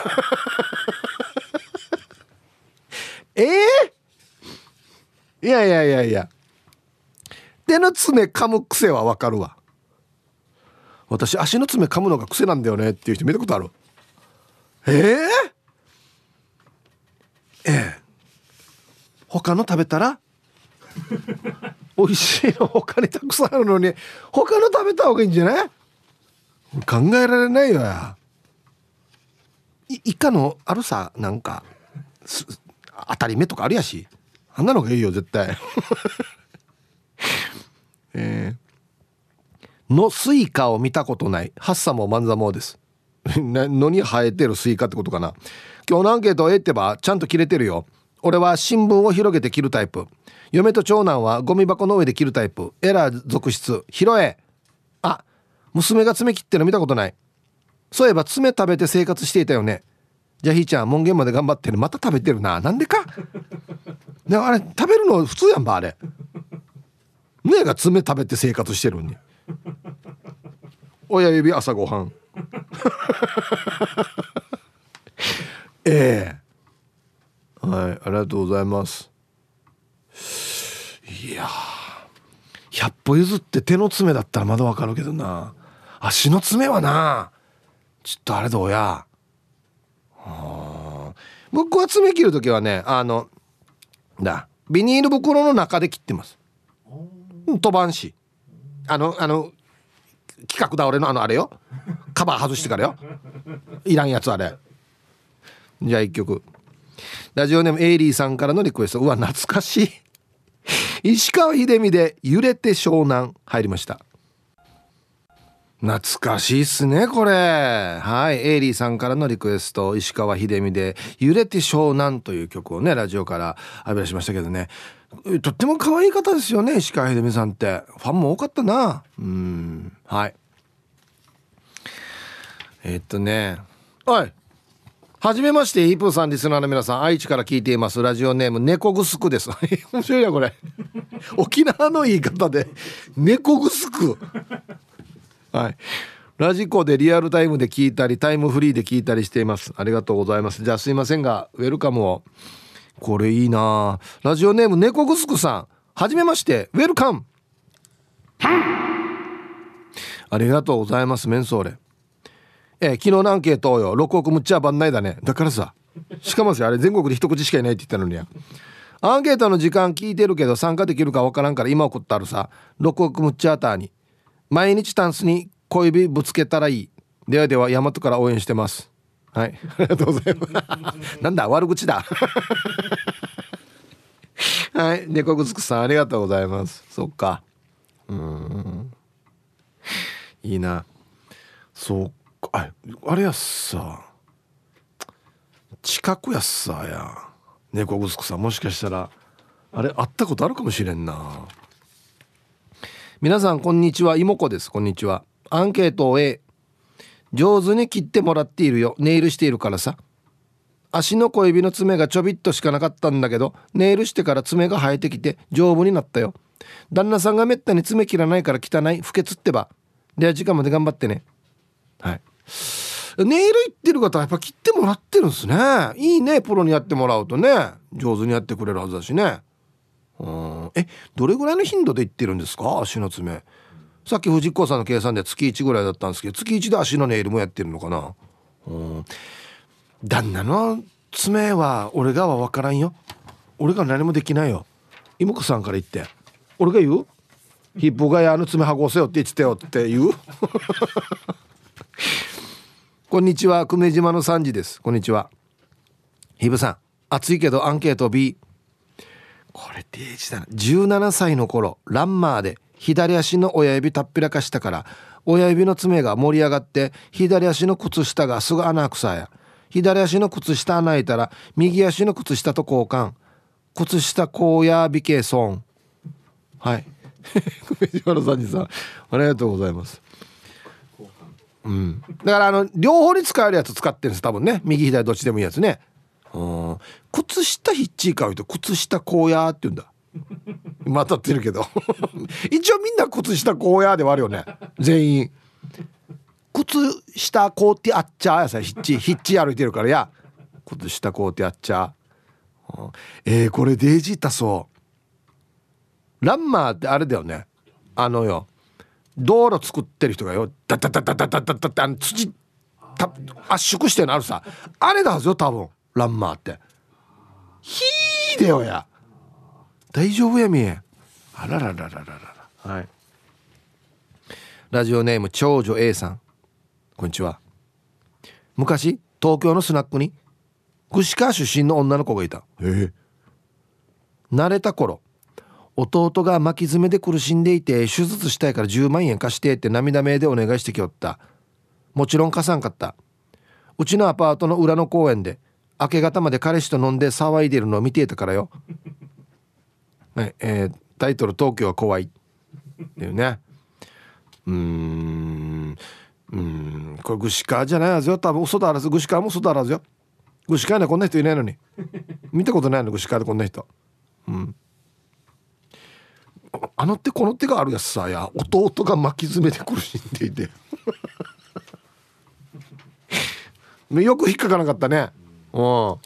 え *laughs* えー、いやいやいやいや。手の爪噛む癖はわかるわ。私足の爪噛むのが癖なんだよねっていう人見たことあるえー、ええ他の食べたら？*laughs* 美味しいの他にたくさんあるのに。他の食べた方がいいんじゃない？考えられないよやイカのあるさなんか当たり目とかあるやし。あんなのがいいよ絶対。*laughs* えー、のスイカを見たことない。ハッサもマンザモです。*laughs* のに生えてるスイカってことかな。今日のアンケートええってばちゃんと切れてるよ。俺は新聞を広げて着るタイプ。嫁と長男はゴミ箱の上で着るタイプ。エラー続出。拾え。娘が爪切ってるの見たことない。そういえば爪食べて生活していたよね。じゃあひーちゃん門限まで頑張ってる。また食べてるな。なんでか？であれ食べるの普通やんばあれ。ねが爪食べて生活してるんに。親指朝ごはん。*laughs* ええ。はいありがとうございます。いや100歩譲って手の爪だったらまだわかるけどな。足の爪はな。ちょっとあれどうや僕は爪切る時はねあのだビニール袋の中で切ってます。飛ばんし。あのあの企画だ俺のあのあれよ。カバー外してからよ。いらんやつあれ。じゃあ一曲。ラジオネームエイリーさんからのリクエスト。うわ懐かしい。石川秀美で揺れて湘南。入りました。懐かしいっすねこれ。はい。エイリーさんからのリクエスト石川秀美で「揺れて湘南」という曲をねラジオから浴び出しましたけどね。とっても可愛い方ですよね石川秀美さんって。ファンも多かったな。うん。はい。え、っとね。おい。はじめまして、ヒープーさん、リスナーの皆さん、愛知から聞いています。ラジオネーム、猫ぐすくです。*laughs* 面白いな、これ。沖縄の言い方で、猫ぐすく。はい。ラジコでリアルタイムで聞いたり、タイムフリーで聞いたりしています。ありがとうございます。じゃあすいませんが、ウェルカムを。これいいなラジオネーム、猫ぐすくさん。はじめまして、ウェルカム。ありがとうございます、メンソーレ。えー、昨日のアンケートよ6億むっちゃ番内だねだからさしかもあれ全国で一口しかいないって言ったのにやアンケートの時間聞いてるけど参加できるかわからんから今送ったるさ6億むっちゃーターに毎日タンスに小指ぶつけたらいい。ではでは大和から応援してます。はい。*laughs* ありがとうございます。*laughs* なんだ悪口だ。*laughs* はい。猫ぐつくさんありがとうございます。そっか。うん。いいな。そうああれやっさ。近くやっさや。猫ぐすくさんもしかしたらあれ会ったことあるかもしれんな。皆さんこんにちは。妹子です。こんにちは。アンケートを A 上手に切ってもらっているよ。ネイルしているからさ。足の小指の爪がちょびっとしかなかったんだけどネイルしてから爪が生えてきて丈夫になったよ。旦那さんがめったに爪切らないから汚い不潔ってば。では時間まで頑張ってね。はい。ネイル行ってる方はやっぱ切ってもらってるんですね。いいね。プロにやってもらうとね。上手にやってくれるはずだしね。うん。えどれぐらいの頻度で行ってるんですか？足の爪。さっき藤子さんの計算で月1ぐらいだったんですけど月1で足のネイルもやってるのかな？うん。旦那の爪は俺がは分からんよ。俺が何もできないよ。妹子さんから言って。俺が言う？ヒップがやの爪剥ごせよって言ってたよって言う？*laughs* こんにちは久米島の三時です。こんにちは。ひぶさん暑いけどアンケート B これデージだな。17歳の頃ランマーで左足の親指たっぴらかしたから親指の爪が盛り上がって左足の靴下がすぐ穴くさや。左足の靴下穴開いたら右足の靴下と交換。靴下荒野美形損。はい。久米島の三時さありがとうございます。うん、だからあの両方に使えるやつ使ってるんです多分ね。右左どっちでもいいやつね。うん。靴下ヒッチー買うと靴下荒野って言うんだ。またってるけど。*laughs* 一応みんな靴下荒野ではあるよね。全員。靴下凍ってあっちゃーやさヒッチヒッチ歩いてるからや。靴下凍ってあっちゃー。えー、これデージーたそう。ランマーってあれだよね。あのよ。道路作ってる人がよ。ダダダダダダダダってあの土圧縮してるのあるさあれだはずよ多分ランマーって。ひーでよや。大丈夫やみえ。あららららららはい。ラジオネーム長女 A さん。こんにちは。昔東京のスナックに串川出身の女の子がいた。ええ。慣れた頃弟が巻き爪で苦しんでいて手術したいから10万円貸してって涙目でお願いしてきよった。もちろん貸さんかった。うちのアパートの裏の公園で明け方まで彼氏と飲んで騒いでるのを見ていたからよ、は *laughs* いえー、タイトル「東京は怖い」っていうね。うん。うん。これグシカじゃないはずよ。多分嘘だらずグシカも嘘だらずよ。グシカねこんな人いないのに。見たことないの？グシカでこんな人。うん。あの手この手があるやつさや弟が巻き爪で苦しんでいて。*laughs* よく引っかからなかったね。うん。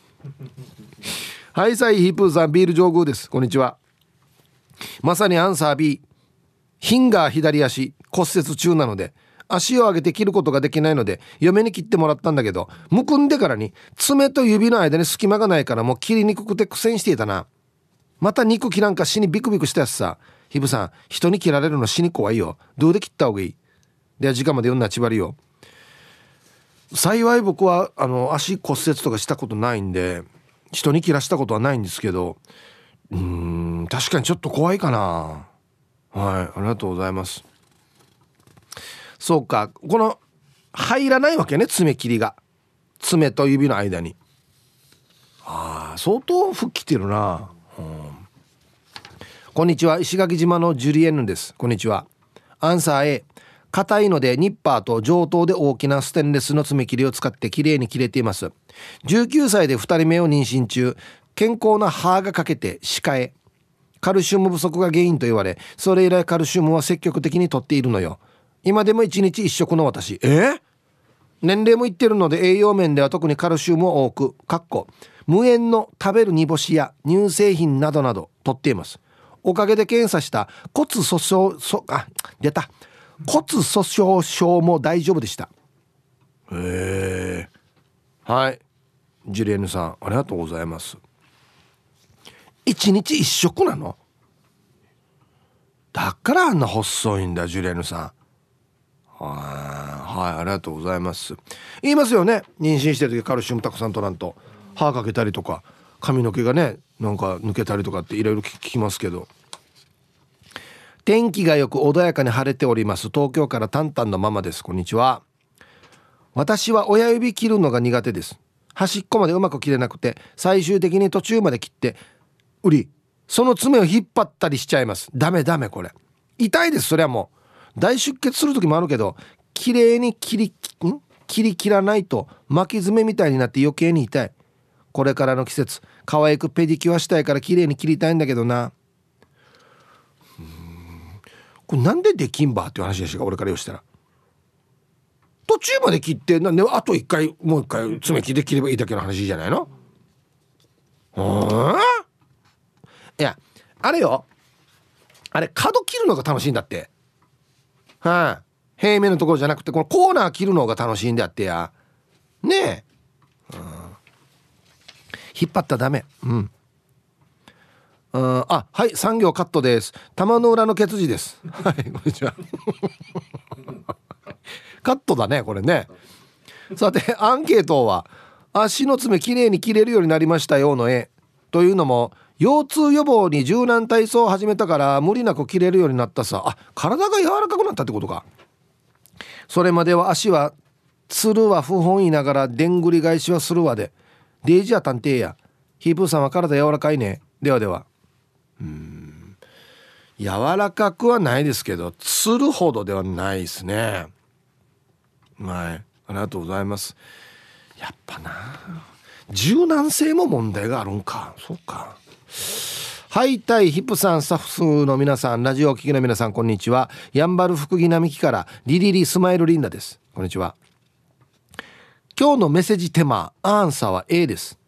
はいさいヒープーさんビール上宮です。こんにちは。まさにアンサー B ヒンガー左足骨折中なので足を上げて切ることができないので嫁に切ってもらったんだけどむくんでからに爪と指の間に隙間がないからもう切りにくくて苦戦していたな。また肉切らんか死にビクビクしたやつさ。ヒブさん人に切られるの死に怖いよ。どうで切った方がいい？では時間まで読んだちばりよ。幸い僕はあの足骨折とかしたことないんで人に切らしたことはないんですけどうん確かにちょっと怖いかな。はいありがとうございます。そうかこの入らないわけね爪切りが。爪と指の間に。ああ相当吹っ切ってるな、うん、こんにちは石垣島のジュリエンヌです。こんにちは。アンサー A 硬いのでニッパーと上等で大きなステンレスの爪切りを使ってきれいに切れています。19歳で2人目を妊娠中。健康な歯が欠けて歯科へカルシウム不足が原因と言われそれ以来カルシウムは積極的にとっているのよ。今でも1日1食の私。え？年齢もいってるので栄養面では特にカルシウムを多く。かっこ。無塩の食べる煮干しや乳製品などなどとっています。おかげで検査した骨粗しょうそあ出た。骨粗しょう症も大丈夫でした。へえ。はい。ジュリエヌさんありがとうございます。一日一食なの？だからあんな細いんだジュリエヌさん。はい。ありがとうございます。言いますよね。妊娠してる時カルシウムたくさん取らんと。歯かけたりとか髪の毛がねなんか抜けたりとかっていろいろ聞きますけど天気がよく穏やかに晴れております。東京からタンタンのママです。こんにちは。私は親指切るのが苦手です。端っこまでうまく切れなくて最終的に途中まで切って売りその爪を引っ張ったりしちゃいます。ダメダメこれ。痛いですそれはもう。大出血する時もあるけど綺麗に切りん？切り切らないと巻き爪みたいになって余計に痛い。これからの季節可愛くペディキュアしたいから綺麗に切りたいんだけどな。これなんでできんばっていう話でした俺から言うしたら。途中まで切ってなんであと一回もう一回爪切りで切ればいいだけの話じゃないの？うんいやあれよ。あれ角切るのが楽しいんだって。はい、あ、平面のところじゃなくてこのコーナー切るのが楽しいんであってや。ねえ、うん、引っ張ったらダメ。うん。ああはい産業カットです。玉の裏のケツです。*laughs* はいこんにちは。*laughs* カットだねこれね。さてアンケートは足の爪きれいに切れるようになりましたよの絵。というのも腰痛予防に柔軟体操を始めたから無理なく切れるようになったさ。あ体が柔らかくなったってことか。それまでは足はつるは不本意ながらでんぐり返しはするわで。デイジは探偵や。ヒープーさんは体柔らかいね。ではでは。うん。柔らかくはないですけどつるほどではないですね。はい。ありがとうございます。やっぱな。柔軟性も問題があるんか。そうか。はいたいヒップさんスタッフの皆さんラジオを聴きの皆さんこんにちは。やんばる福木並木からリリリスマイルリンダです。こんにちは。今日のメッセージテーマアンサーは A です。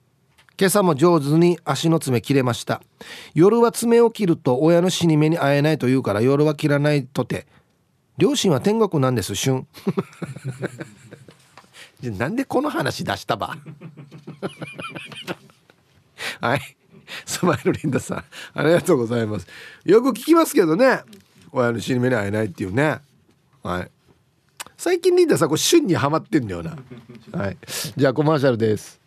今朝も上手に足の爪切れました。夜は爪を切ると親の死に目に会えないと言うから夜は切らないとて。両親は天国なんです旬 *laughs* なんでこの話出したば？*laughs* はい。スマイルリンダさんありがとうございます。よく聞きますけどね。親の死に目に会えないっていうね。はい。最近リンダさんこれ旬にはまってんだよな。はい。じゃあコマーシャルです。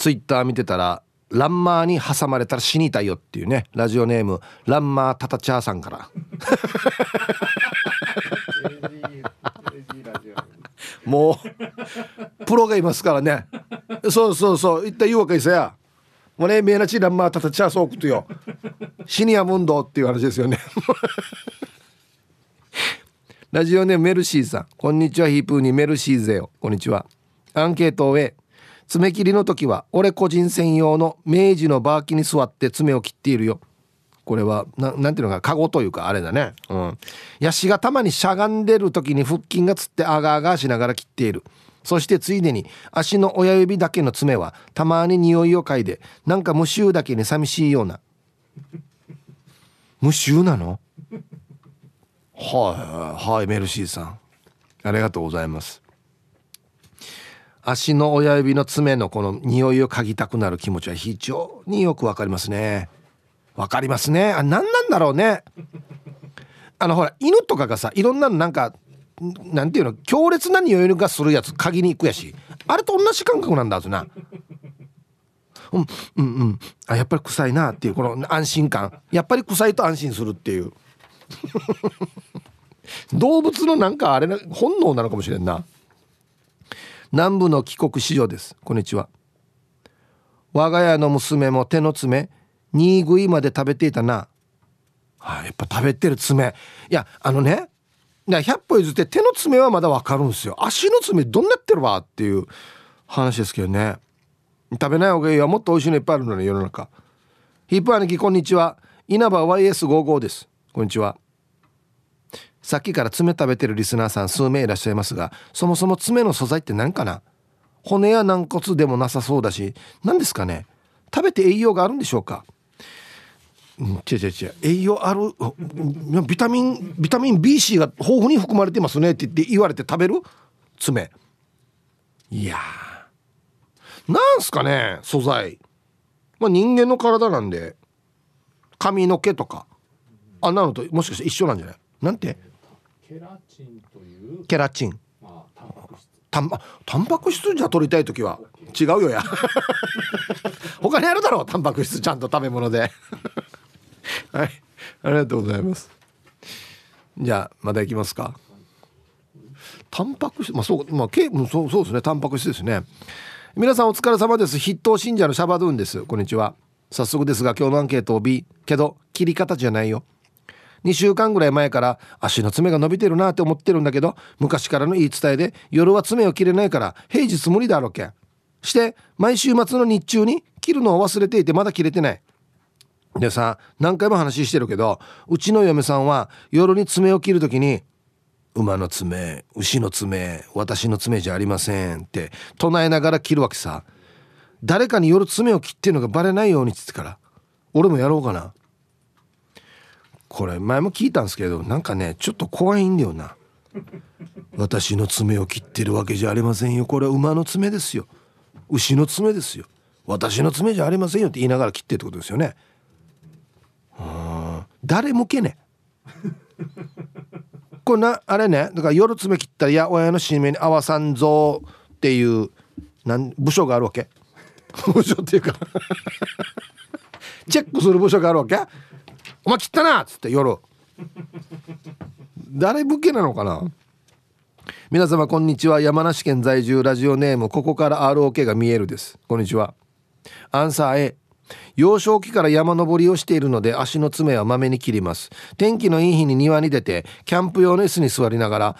ツイッター見てたらランマーに挟まれたら死にたいよっていうねラジオネームランマータタチャーさんから。もうプロがいますからね。そうそうそう。一体言うわけですやもうね見えなちらんまあたたちゃそうくとよ。シニアムンドっていう話ですよね。ラジオネームメルシーさん。こんにちはヒープーにメルシーゼよ。こんにちは。アンケートを終え爪切りの時は俺個人専用の明治のバーキに座って爪を切っているよ。これはななんていうのかカゴというかあれだね。うん。ヤシがたまにしゃがんでる時に腹筋がつってあがあがしながら切っている。そしてついでに足の親指だけの爪はたまに匂いを嗅いでなんか無臭だけに寂しいような。無臭なの？はいはいメルシーさん。ありがとうございます。足の親指の爪のこの匂いを嗅ぎたくなる気持ちは非常によくわかりますね。わかりますね。あ何なんだろうね。*laughs* あのほら犬とかがさいろんなのなんかなんていうの強烈な匂いがするやつ嗅ぎに行くやしあれと同じ感覚なんだぞな。うんうんうん。あやっぱり臭いなっていうこの安心感。やっぱり臭いと安心するっていう。*laughs* 動物のなんかあれな本能なのかもしれんな。南部の帰国子女です。こんにちは。我が家の娘も手の爪2食いまで食べていたな、はあ、やっぱ食べてる爪。いやあのね100歩譲って手の爪はまだ分かるんですよ。足の爪どんなってるわっていう話ですけどね。食べない方がいいよもっと美味しいのいっぱいあるのね世の中。ヒップ兄貴こんにちは。稲葉 YS55 です。こんにちは。さっきから爪食べてるリスナーさん数名いらっしゃいますがそもそも爪の素材って何かな？骨や軟骨でもなさそうだし何ですかね？食べて栄養があるんでしょうか？うん、違う違う違う。栄養ある？ビタミンビタミン BC が豊富に含まれてますねって言って言われて食べる？爪。いやなんすかね素材。まあ人間の体なんで髪の毛とか。あんなのともしかして一緒なんじゃない？なんて？ケラチンというケラチン。まあタンパク質。タンタンパク質じゃ取りたい時は違うよや。*laughs* 他にあるだろうタンパク質ちゃんと食べ物で。*laughs* はい。ありがとうございます。じゃあまた行きますか。タンパク質まあそうまあけそうそうですね。タンパク質ですね。皆さんお疲れ様です。筆頭信者のシャバドゥンです。こんにちは。早速ですが今日のアンケートを B けど切り方じゃないよ2週間ぐらい前から足の爪が伸びてるなって思ってるんだけど昔からの言い伝えで夜は爪を切れないから平日無理だろけん。して毎週末の日中に切るのを忘れていてまだ切れてない。でさ何回も話してるけどうちの嫁さんは夜に爪を切る時に「馬の爪牛の爪私の爪じゃありません」って唱えながら切るわけさ。誰かに夜爪を切ってるのがバレないようにっつってから俺もやろうかな。これ前も聞いたんですけどなんかねちょっと怖いんだよな。*laughs* 私の爪を切ってるわけじゃありませんよ。これは馬の爪ですよ。牛の爪ですよ。私の爪じゃありませんよって言いながら切ってってことですよね。誰向けね *laughs* これなあれねだから夜爪切ったらいや親の締めに合わさんぞ。っていうなん部署があるわけ。*laughs* 部署っていうか。チェックする部署があるわけお前切ったなっつって夜。誰向けなのかな？皆様こんにちは。山梨県在住ラジオネームここから ROK が見えるです。こんにちは。アンサー A 幼少期から山登りをしているので足の爪はまめに切ります。天気のいい日に庭に出てキャンプ用の椅子に座りながら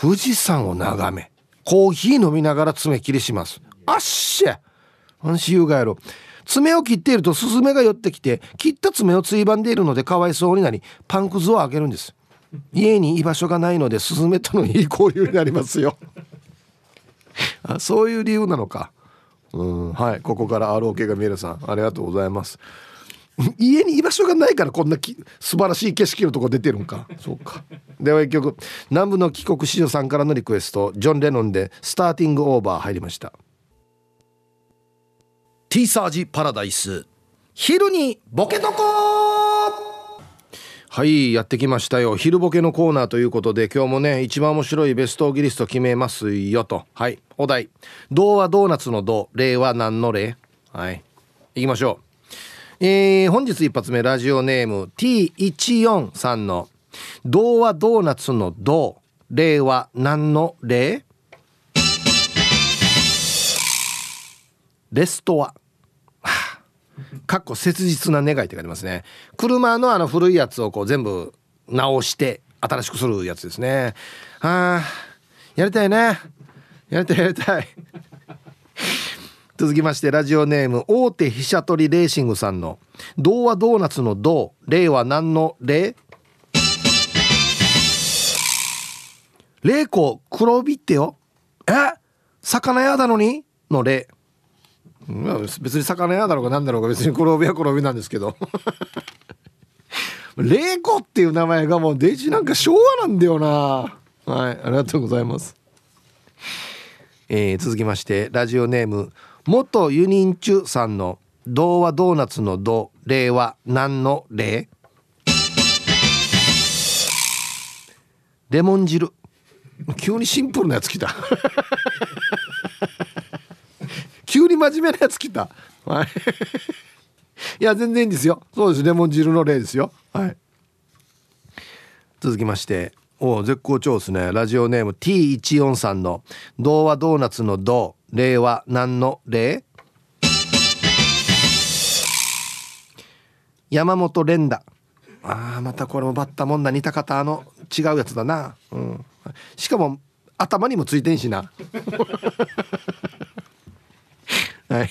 富士山を眺めコーヒー飲みながら爪切りします。あっしゃ！安心優雅やろ。爪を切っているとスズメが寄ってきて切った爪をついばんでいるのでかわいそうになりパンくずをあげるんです。家に居場所がないのでスズメとのいい交流になりますよ。*laughs* あそういう理由なのか。うんはい。ここから ROK が見えるさんありがとうございます。*laughs* 家に居場所がないからこんなき素晴らしい景色のとこ出てるんか。そうか。では一曲。南部の帰国子女さんからのリクエスト。ジョン・レノンで「スターティング・オーバー」入りました。ティーサージパラダイス。昼にボケとこはいやってきましたよ。昼ボケのコーナーということで今日もね一番面白いベストギリスト決めますよと。はいお題「童話ドーナツの童例は何の例?」はい行きましょう。えー、本日一発目ラジオネーム T14 さんの「童話ドーナツの童」「例は何の例?」レストア。かっこ切実な願いって書いてますね。車のあの古いやつをこう全部直して新しくするやつですね。あやりたいね。やりたいやりたい。*laughs* 続きましてラジオネーム大手飛車取りレーシングさんの「童話ドーナツの童」「令は何の令?」「霊子黒帯ってよ。え？魚屋だのに?」の例別に魚屋だろうが何だろうが別に黒帯は黒帯なんですけど。*laughs* 霊子っていう名前がもうデジなんか昭和なんだよな。はいありがとうございます。えー、続きましてラジオネーム元ユニンチュさんの「童話ドーナツの童」「例は何の例?」レモン汁。急にシンプルなやつ来た。*laughs* 急に真面目なやつ来た。はい。いや全然いいんですよ。そうです。レモン汁の例ですよ。はい。続きまして。お絶好調ですね。ラジオネーム T14 さんの「童話ドーナツの童」「例は何の例?」山本連打あーまたこれもバッタモンダ似た方の違うやつだな、うん、しかも頭にもついてんしな。はい。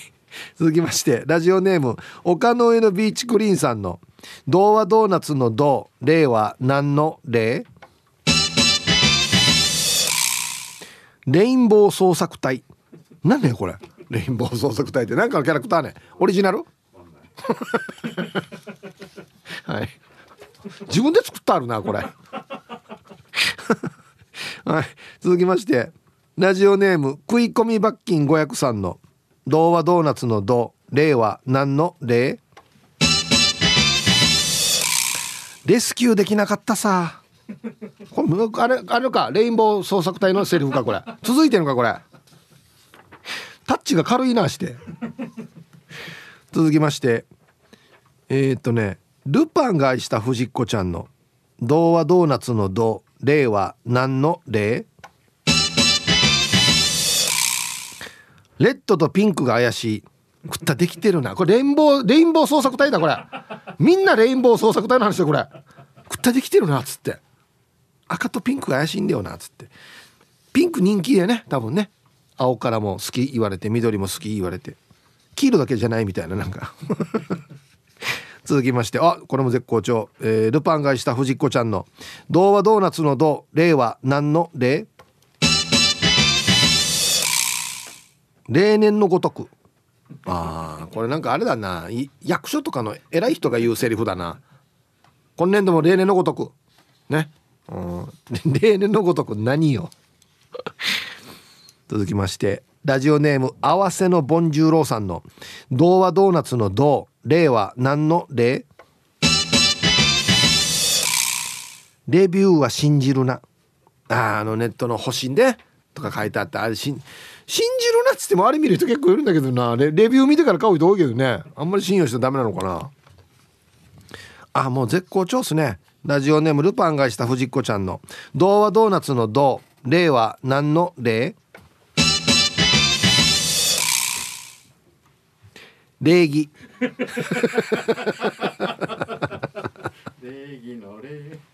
続きましてラジオネーム丘の上のビーチクリーンさんの「童話ドーナツの童」「例は何の例?」レインボー創作隊。何ねこれ。レインボー創作隊って何かのキャラクターね。オリジナル？はい。自分で作ったあるなこれ。はい。続きましてラジオネーム食い込み罰金503の「童話ドーナツの童」「例は何の例?」レスキューできなかったさ。これあれあれか？レインボー捜索隊のセリフかこれ。続いてるのかこれ。タッチが軽いなして。続きまして。えー、っとね。ルパンが愛した藤子ちゃんの「童話ドーナツの童」「例は何の例?」レッドとピンクが怪しい。食ったできてるな。これレインボーレインボー捜索隊だこれ。みんなレインボー捜索隊の話だこれ。食ったできてるなっつって。赤とピンクが怪しいんだよなっつって。ピンク人気でね多分ね。青からも好き言われて緑も好き言われて。黄色だけじゃないみたいななんか。*laughs* 続きまして。あこれも絶好調、えー、ルパンがした藤子ちゃんの「童話ドーナツの童」「例は何の例?」例年のごとく。ああこれなんかあれだな。役所とかの偉い人が言うセリフだな。今年度も例年のごとく。ね。例年のごとく何よ。続きまして。ラジオネーム合わせのボンジューローさんの「童話ドーナツの童」「例は何の例?」レビューは信じるな。ああのネットの星で。とか書いてあってあれ信信じるなっつってもあれ見る人結構いるんだけどな。レビュー見てから買う人多いけどね。あんまり信用しちゃダメなのかな。あもう絶好調っすね。ラジオネームルパンがした藤子ちゃんの「童話ドーナツの童」「例は何の例?」礼儀。*laughs* 礼儀の礼。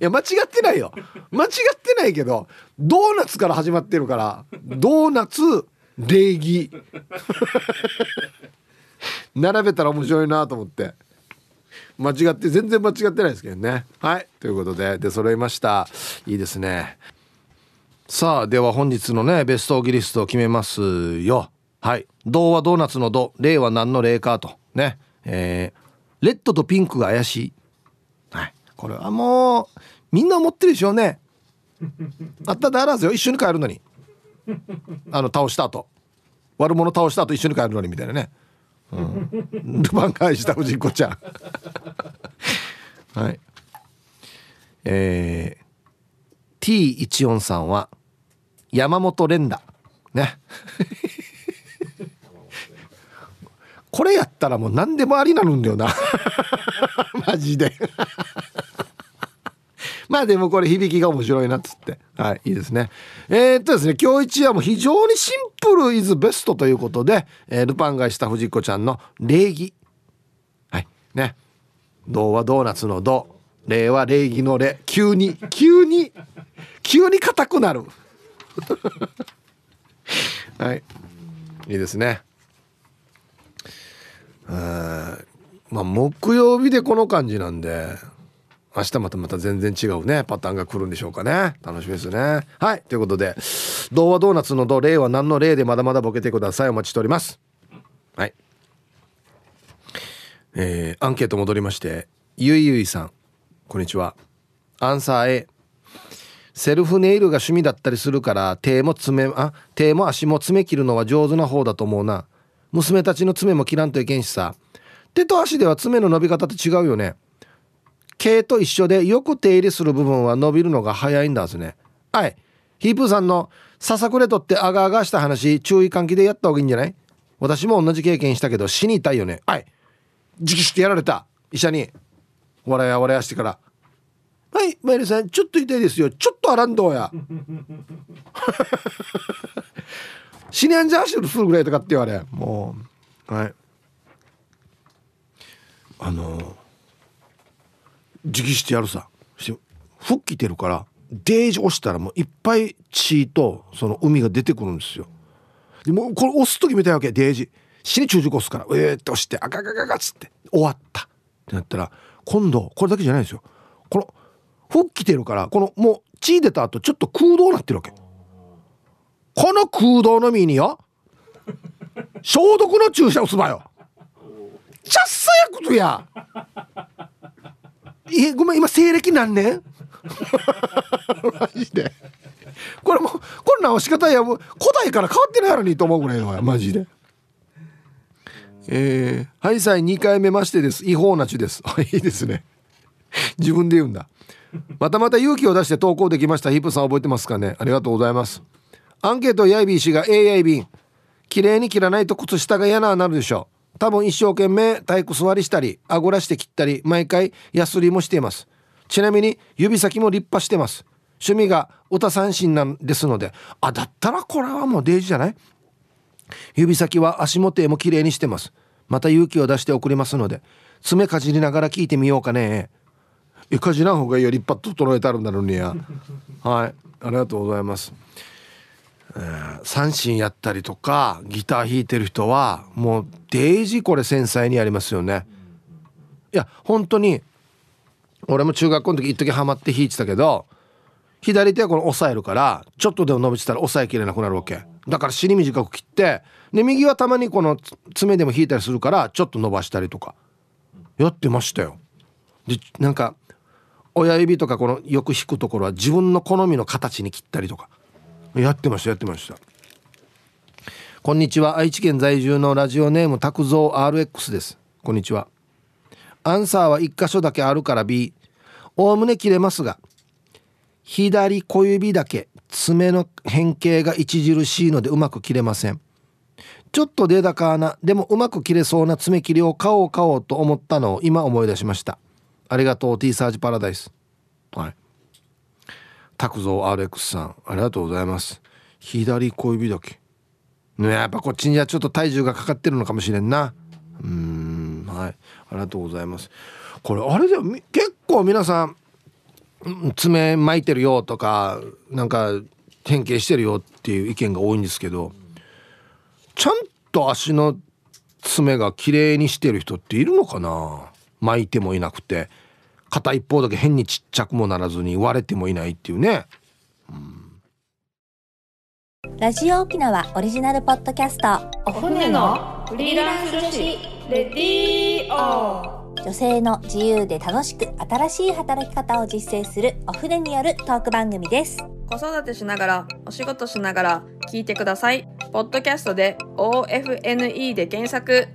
いや間違ってないよ。間違ってないけどドーナツから始まってるからドーナツ礼儀。*laughs* 並べたら面白いなと思って。間違って全然間違ってないですけどね。はい。ということで出揃いました。いいですね。さあでは本日のねベストオギリストを決めますよ。はい。童話ドーナツの「ド」例は何の例かと。ね。えー、レッドとピンクが怪しい。これはもうみんな思ってるでしょうね。*laughs* あったであらずよ。一緒に帰るのに。あの倒した後。悪者倒した後一緒に帰るのにみたいなね。うん、ルパン返した藤子ちゃん。*laughs* はい。えー、T14 さんは山本連打ね。*laughs* これやったらもう何でもありなるんだよな。マジでまあでもこれ響きが面白いなっつって。はいいいですね。えー、っとですね今日一はも非常にシンプルイズベストということで、えー、ルパンがした藤子ちゃんの礼儀。はいね。童話ドーナツの童礼は礼儀の礼。急に急に急に硬くなる。*laughs* はいいいですね。まあ木曜日でこの感じなんで明日またまた全然違うねパターンが来るんでしょうかね。楽しみですね。はいということで童話ドーナツの童「例は何の例でまだまだボケてください。お待ちしております。はい。えー、アンケート戻りましてゆいゆいさん。こんにちは。アンサー A セルフネイルが趣味だったりするから手も爪あ手も足も爪切るのは上手な方だと思うな。娘たちの爪も切らんといけんしさ。手と足では爪の伸び方って違うよね。毛と一緒でよく手入れする部分は伸びるのが早いんだぜね。はい。ヒープーさんのささくれとってあがあがした話注意喚起でやった方がいいんじゃない？私も同じ経験したけど死に痛いよね。はい。直してやられた。医者に。笑や笑やしてから。はいマイルさんちょっと痛いですよ。ちょっとあらんどうや。*laughs* 死にあんじゃしするぐらいとかって言われ。もう。はい。あの直してやるさ。吹っ切てるからデージ押したらもういっぱい血とその海が出てくるんですよ。でもこれ押す時みたいわけデージ。死に中軸押すから。えーって押してあガガガガっつって。終わった。ってなったら今度これだけじゃないんですよ。この吹っ切てるからこのもう血出た後ちょっと空洞になってるわけ。この空洞の身によ消毒の注射をすばよ。ちゃっさやことや。えごめん今西暦何年？マジで。これもこれ直し方やもう古代から変わってないやろにと思うぐらいのマジで。えー、はいさい2回目ましてです。違法なちです。*laughs* いいですね。自分で言うんだ。またまた勇気を出して投稿できました。ヒップさん覚えてますかね？ありがとうございます。アンケートやいびー氏が AI 便綺麗に切らないと靴下が嫌ななるでしょう多分一生懸命体育座りしたりあごらして切ったり毎回ヤスリもしています。ちなみに指先も立派してます。趣味が歌三振なんですので。あだったらこれはもうデージじゃない？指先は足元も綺麗にしてます。また勇気を出して送りますので。爪かじりながら聞いてみようかね。えかじらん方がいいよ立派整えてあるんだろうにや。はい。ありがとうございます三振やったりとかギター弾いてる人はもうデイジーこれ繊細にやりますよね。いや本当に俺も中学校の時一時ハマって弾いてたけど左手はこの押さえるからちょっとでも伸びてたら押さえきれなくなるわけ。だから尻短く切ってで右はたまにこの爪でも引いたりするからちょっと伸ばしたりとか。やってましたよ。でなんか親指とかこのよく引くところは自分の好みの形に切ったりとか。やってましたやってました。こんにちは。愛知県在住のラジオネーム拓蔵 RX です。こんにちは。アンサーは1箇所だけあるから B おおむね切れますが左小指だけ爪の変形が著しいのでうまく切れません。ちょっと出高なでもうまく切れそうな爪切りを買おう買おうと思ったのを今思い出しました。ありがとう T サージパラダイス。はい。拓蔵 RX さんありがとうございます。左小指だけねやっぱこっちにはちょっと体重がかかってるのかもしれんな。うんはい。ありがとうございます。これあれでも結構皆さん爪巻いてるよとかなんか変形してるよっていう意見が多いんですけどちゃんと足の爪が綺麗にしてる人っているのかな？巻いてもいなくて。片一方だけ変にちっちゃくもならずに割れてもいないっていうね、うん、ラジオ沖縄オリジナルポッドキャストお船のフリーランス女子レディオ女性の自由で楽しく新しい働き方を実践するお船によるトーク番組です。子育てしながらお仕事しながら聞いてください。ポッドキャストで OFNE で検索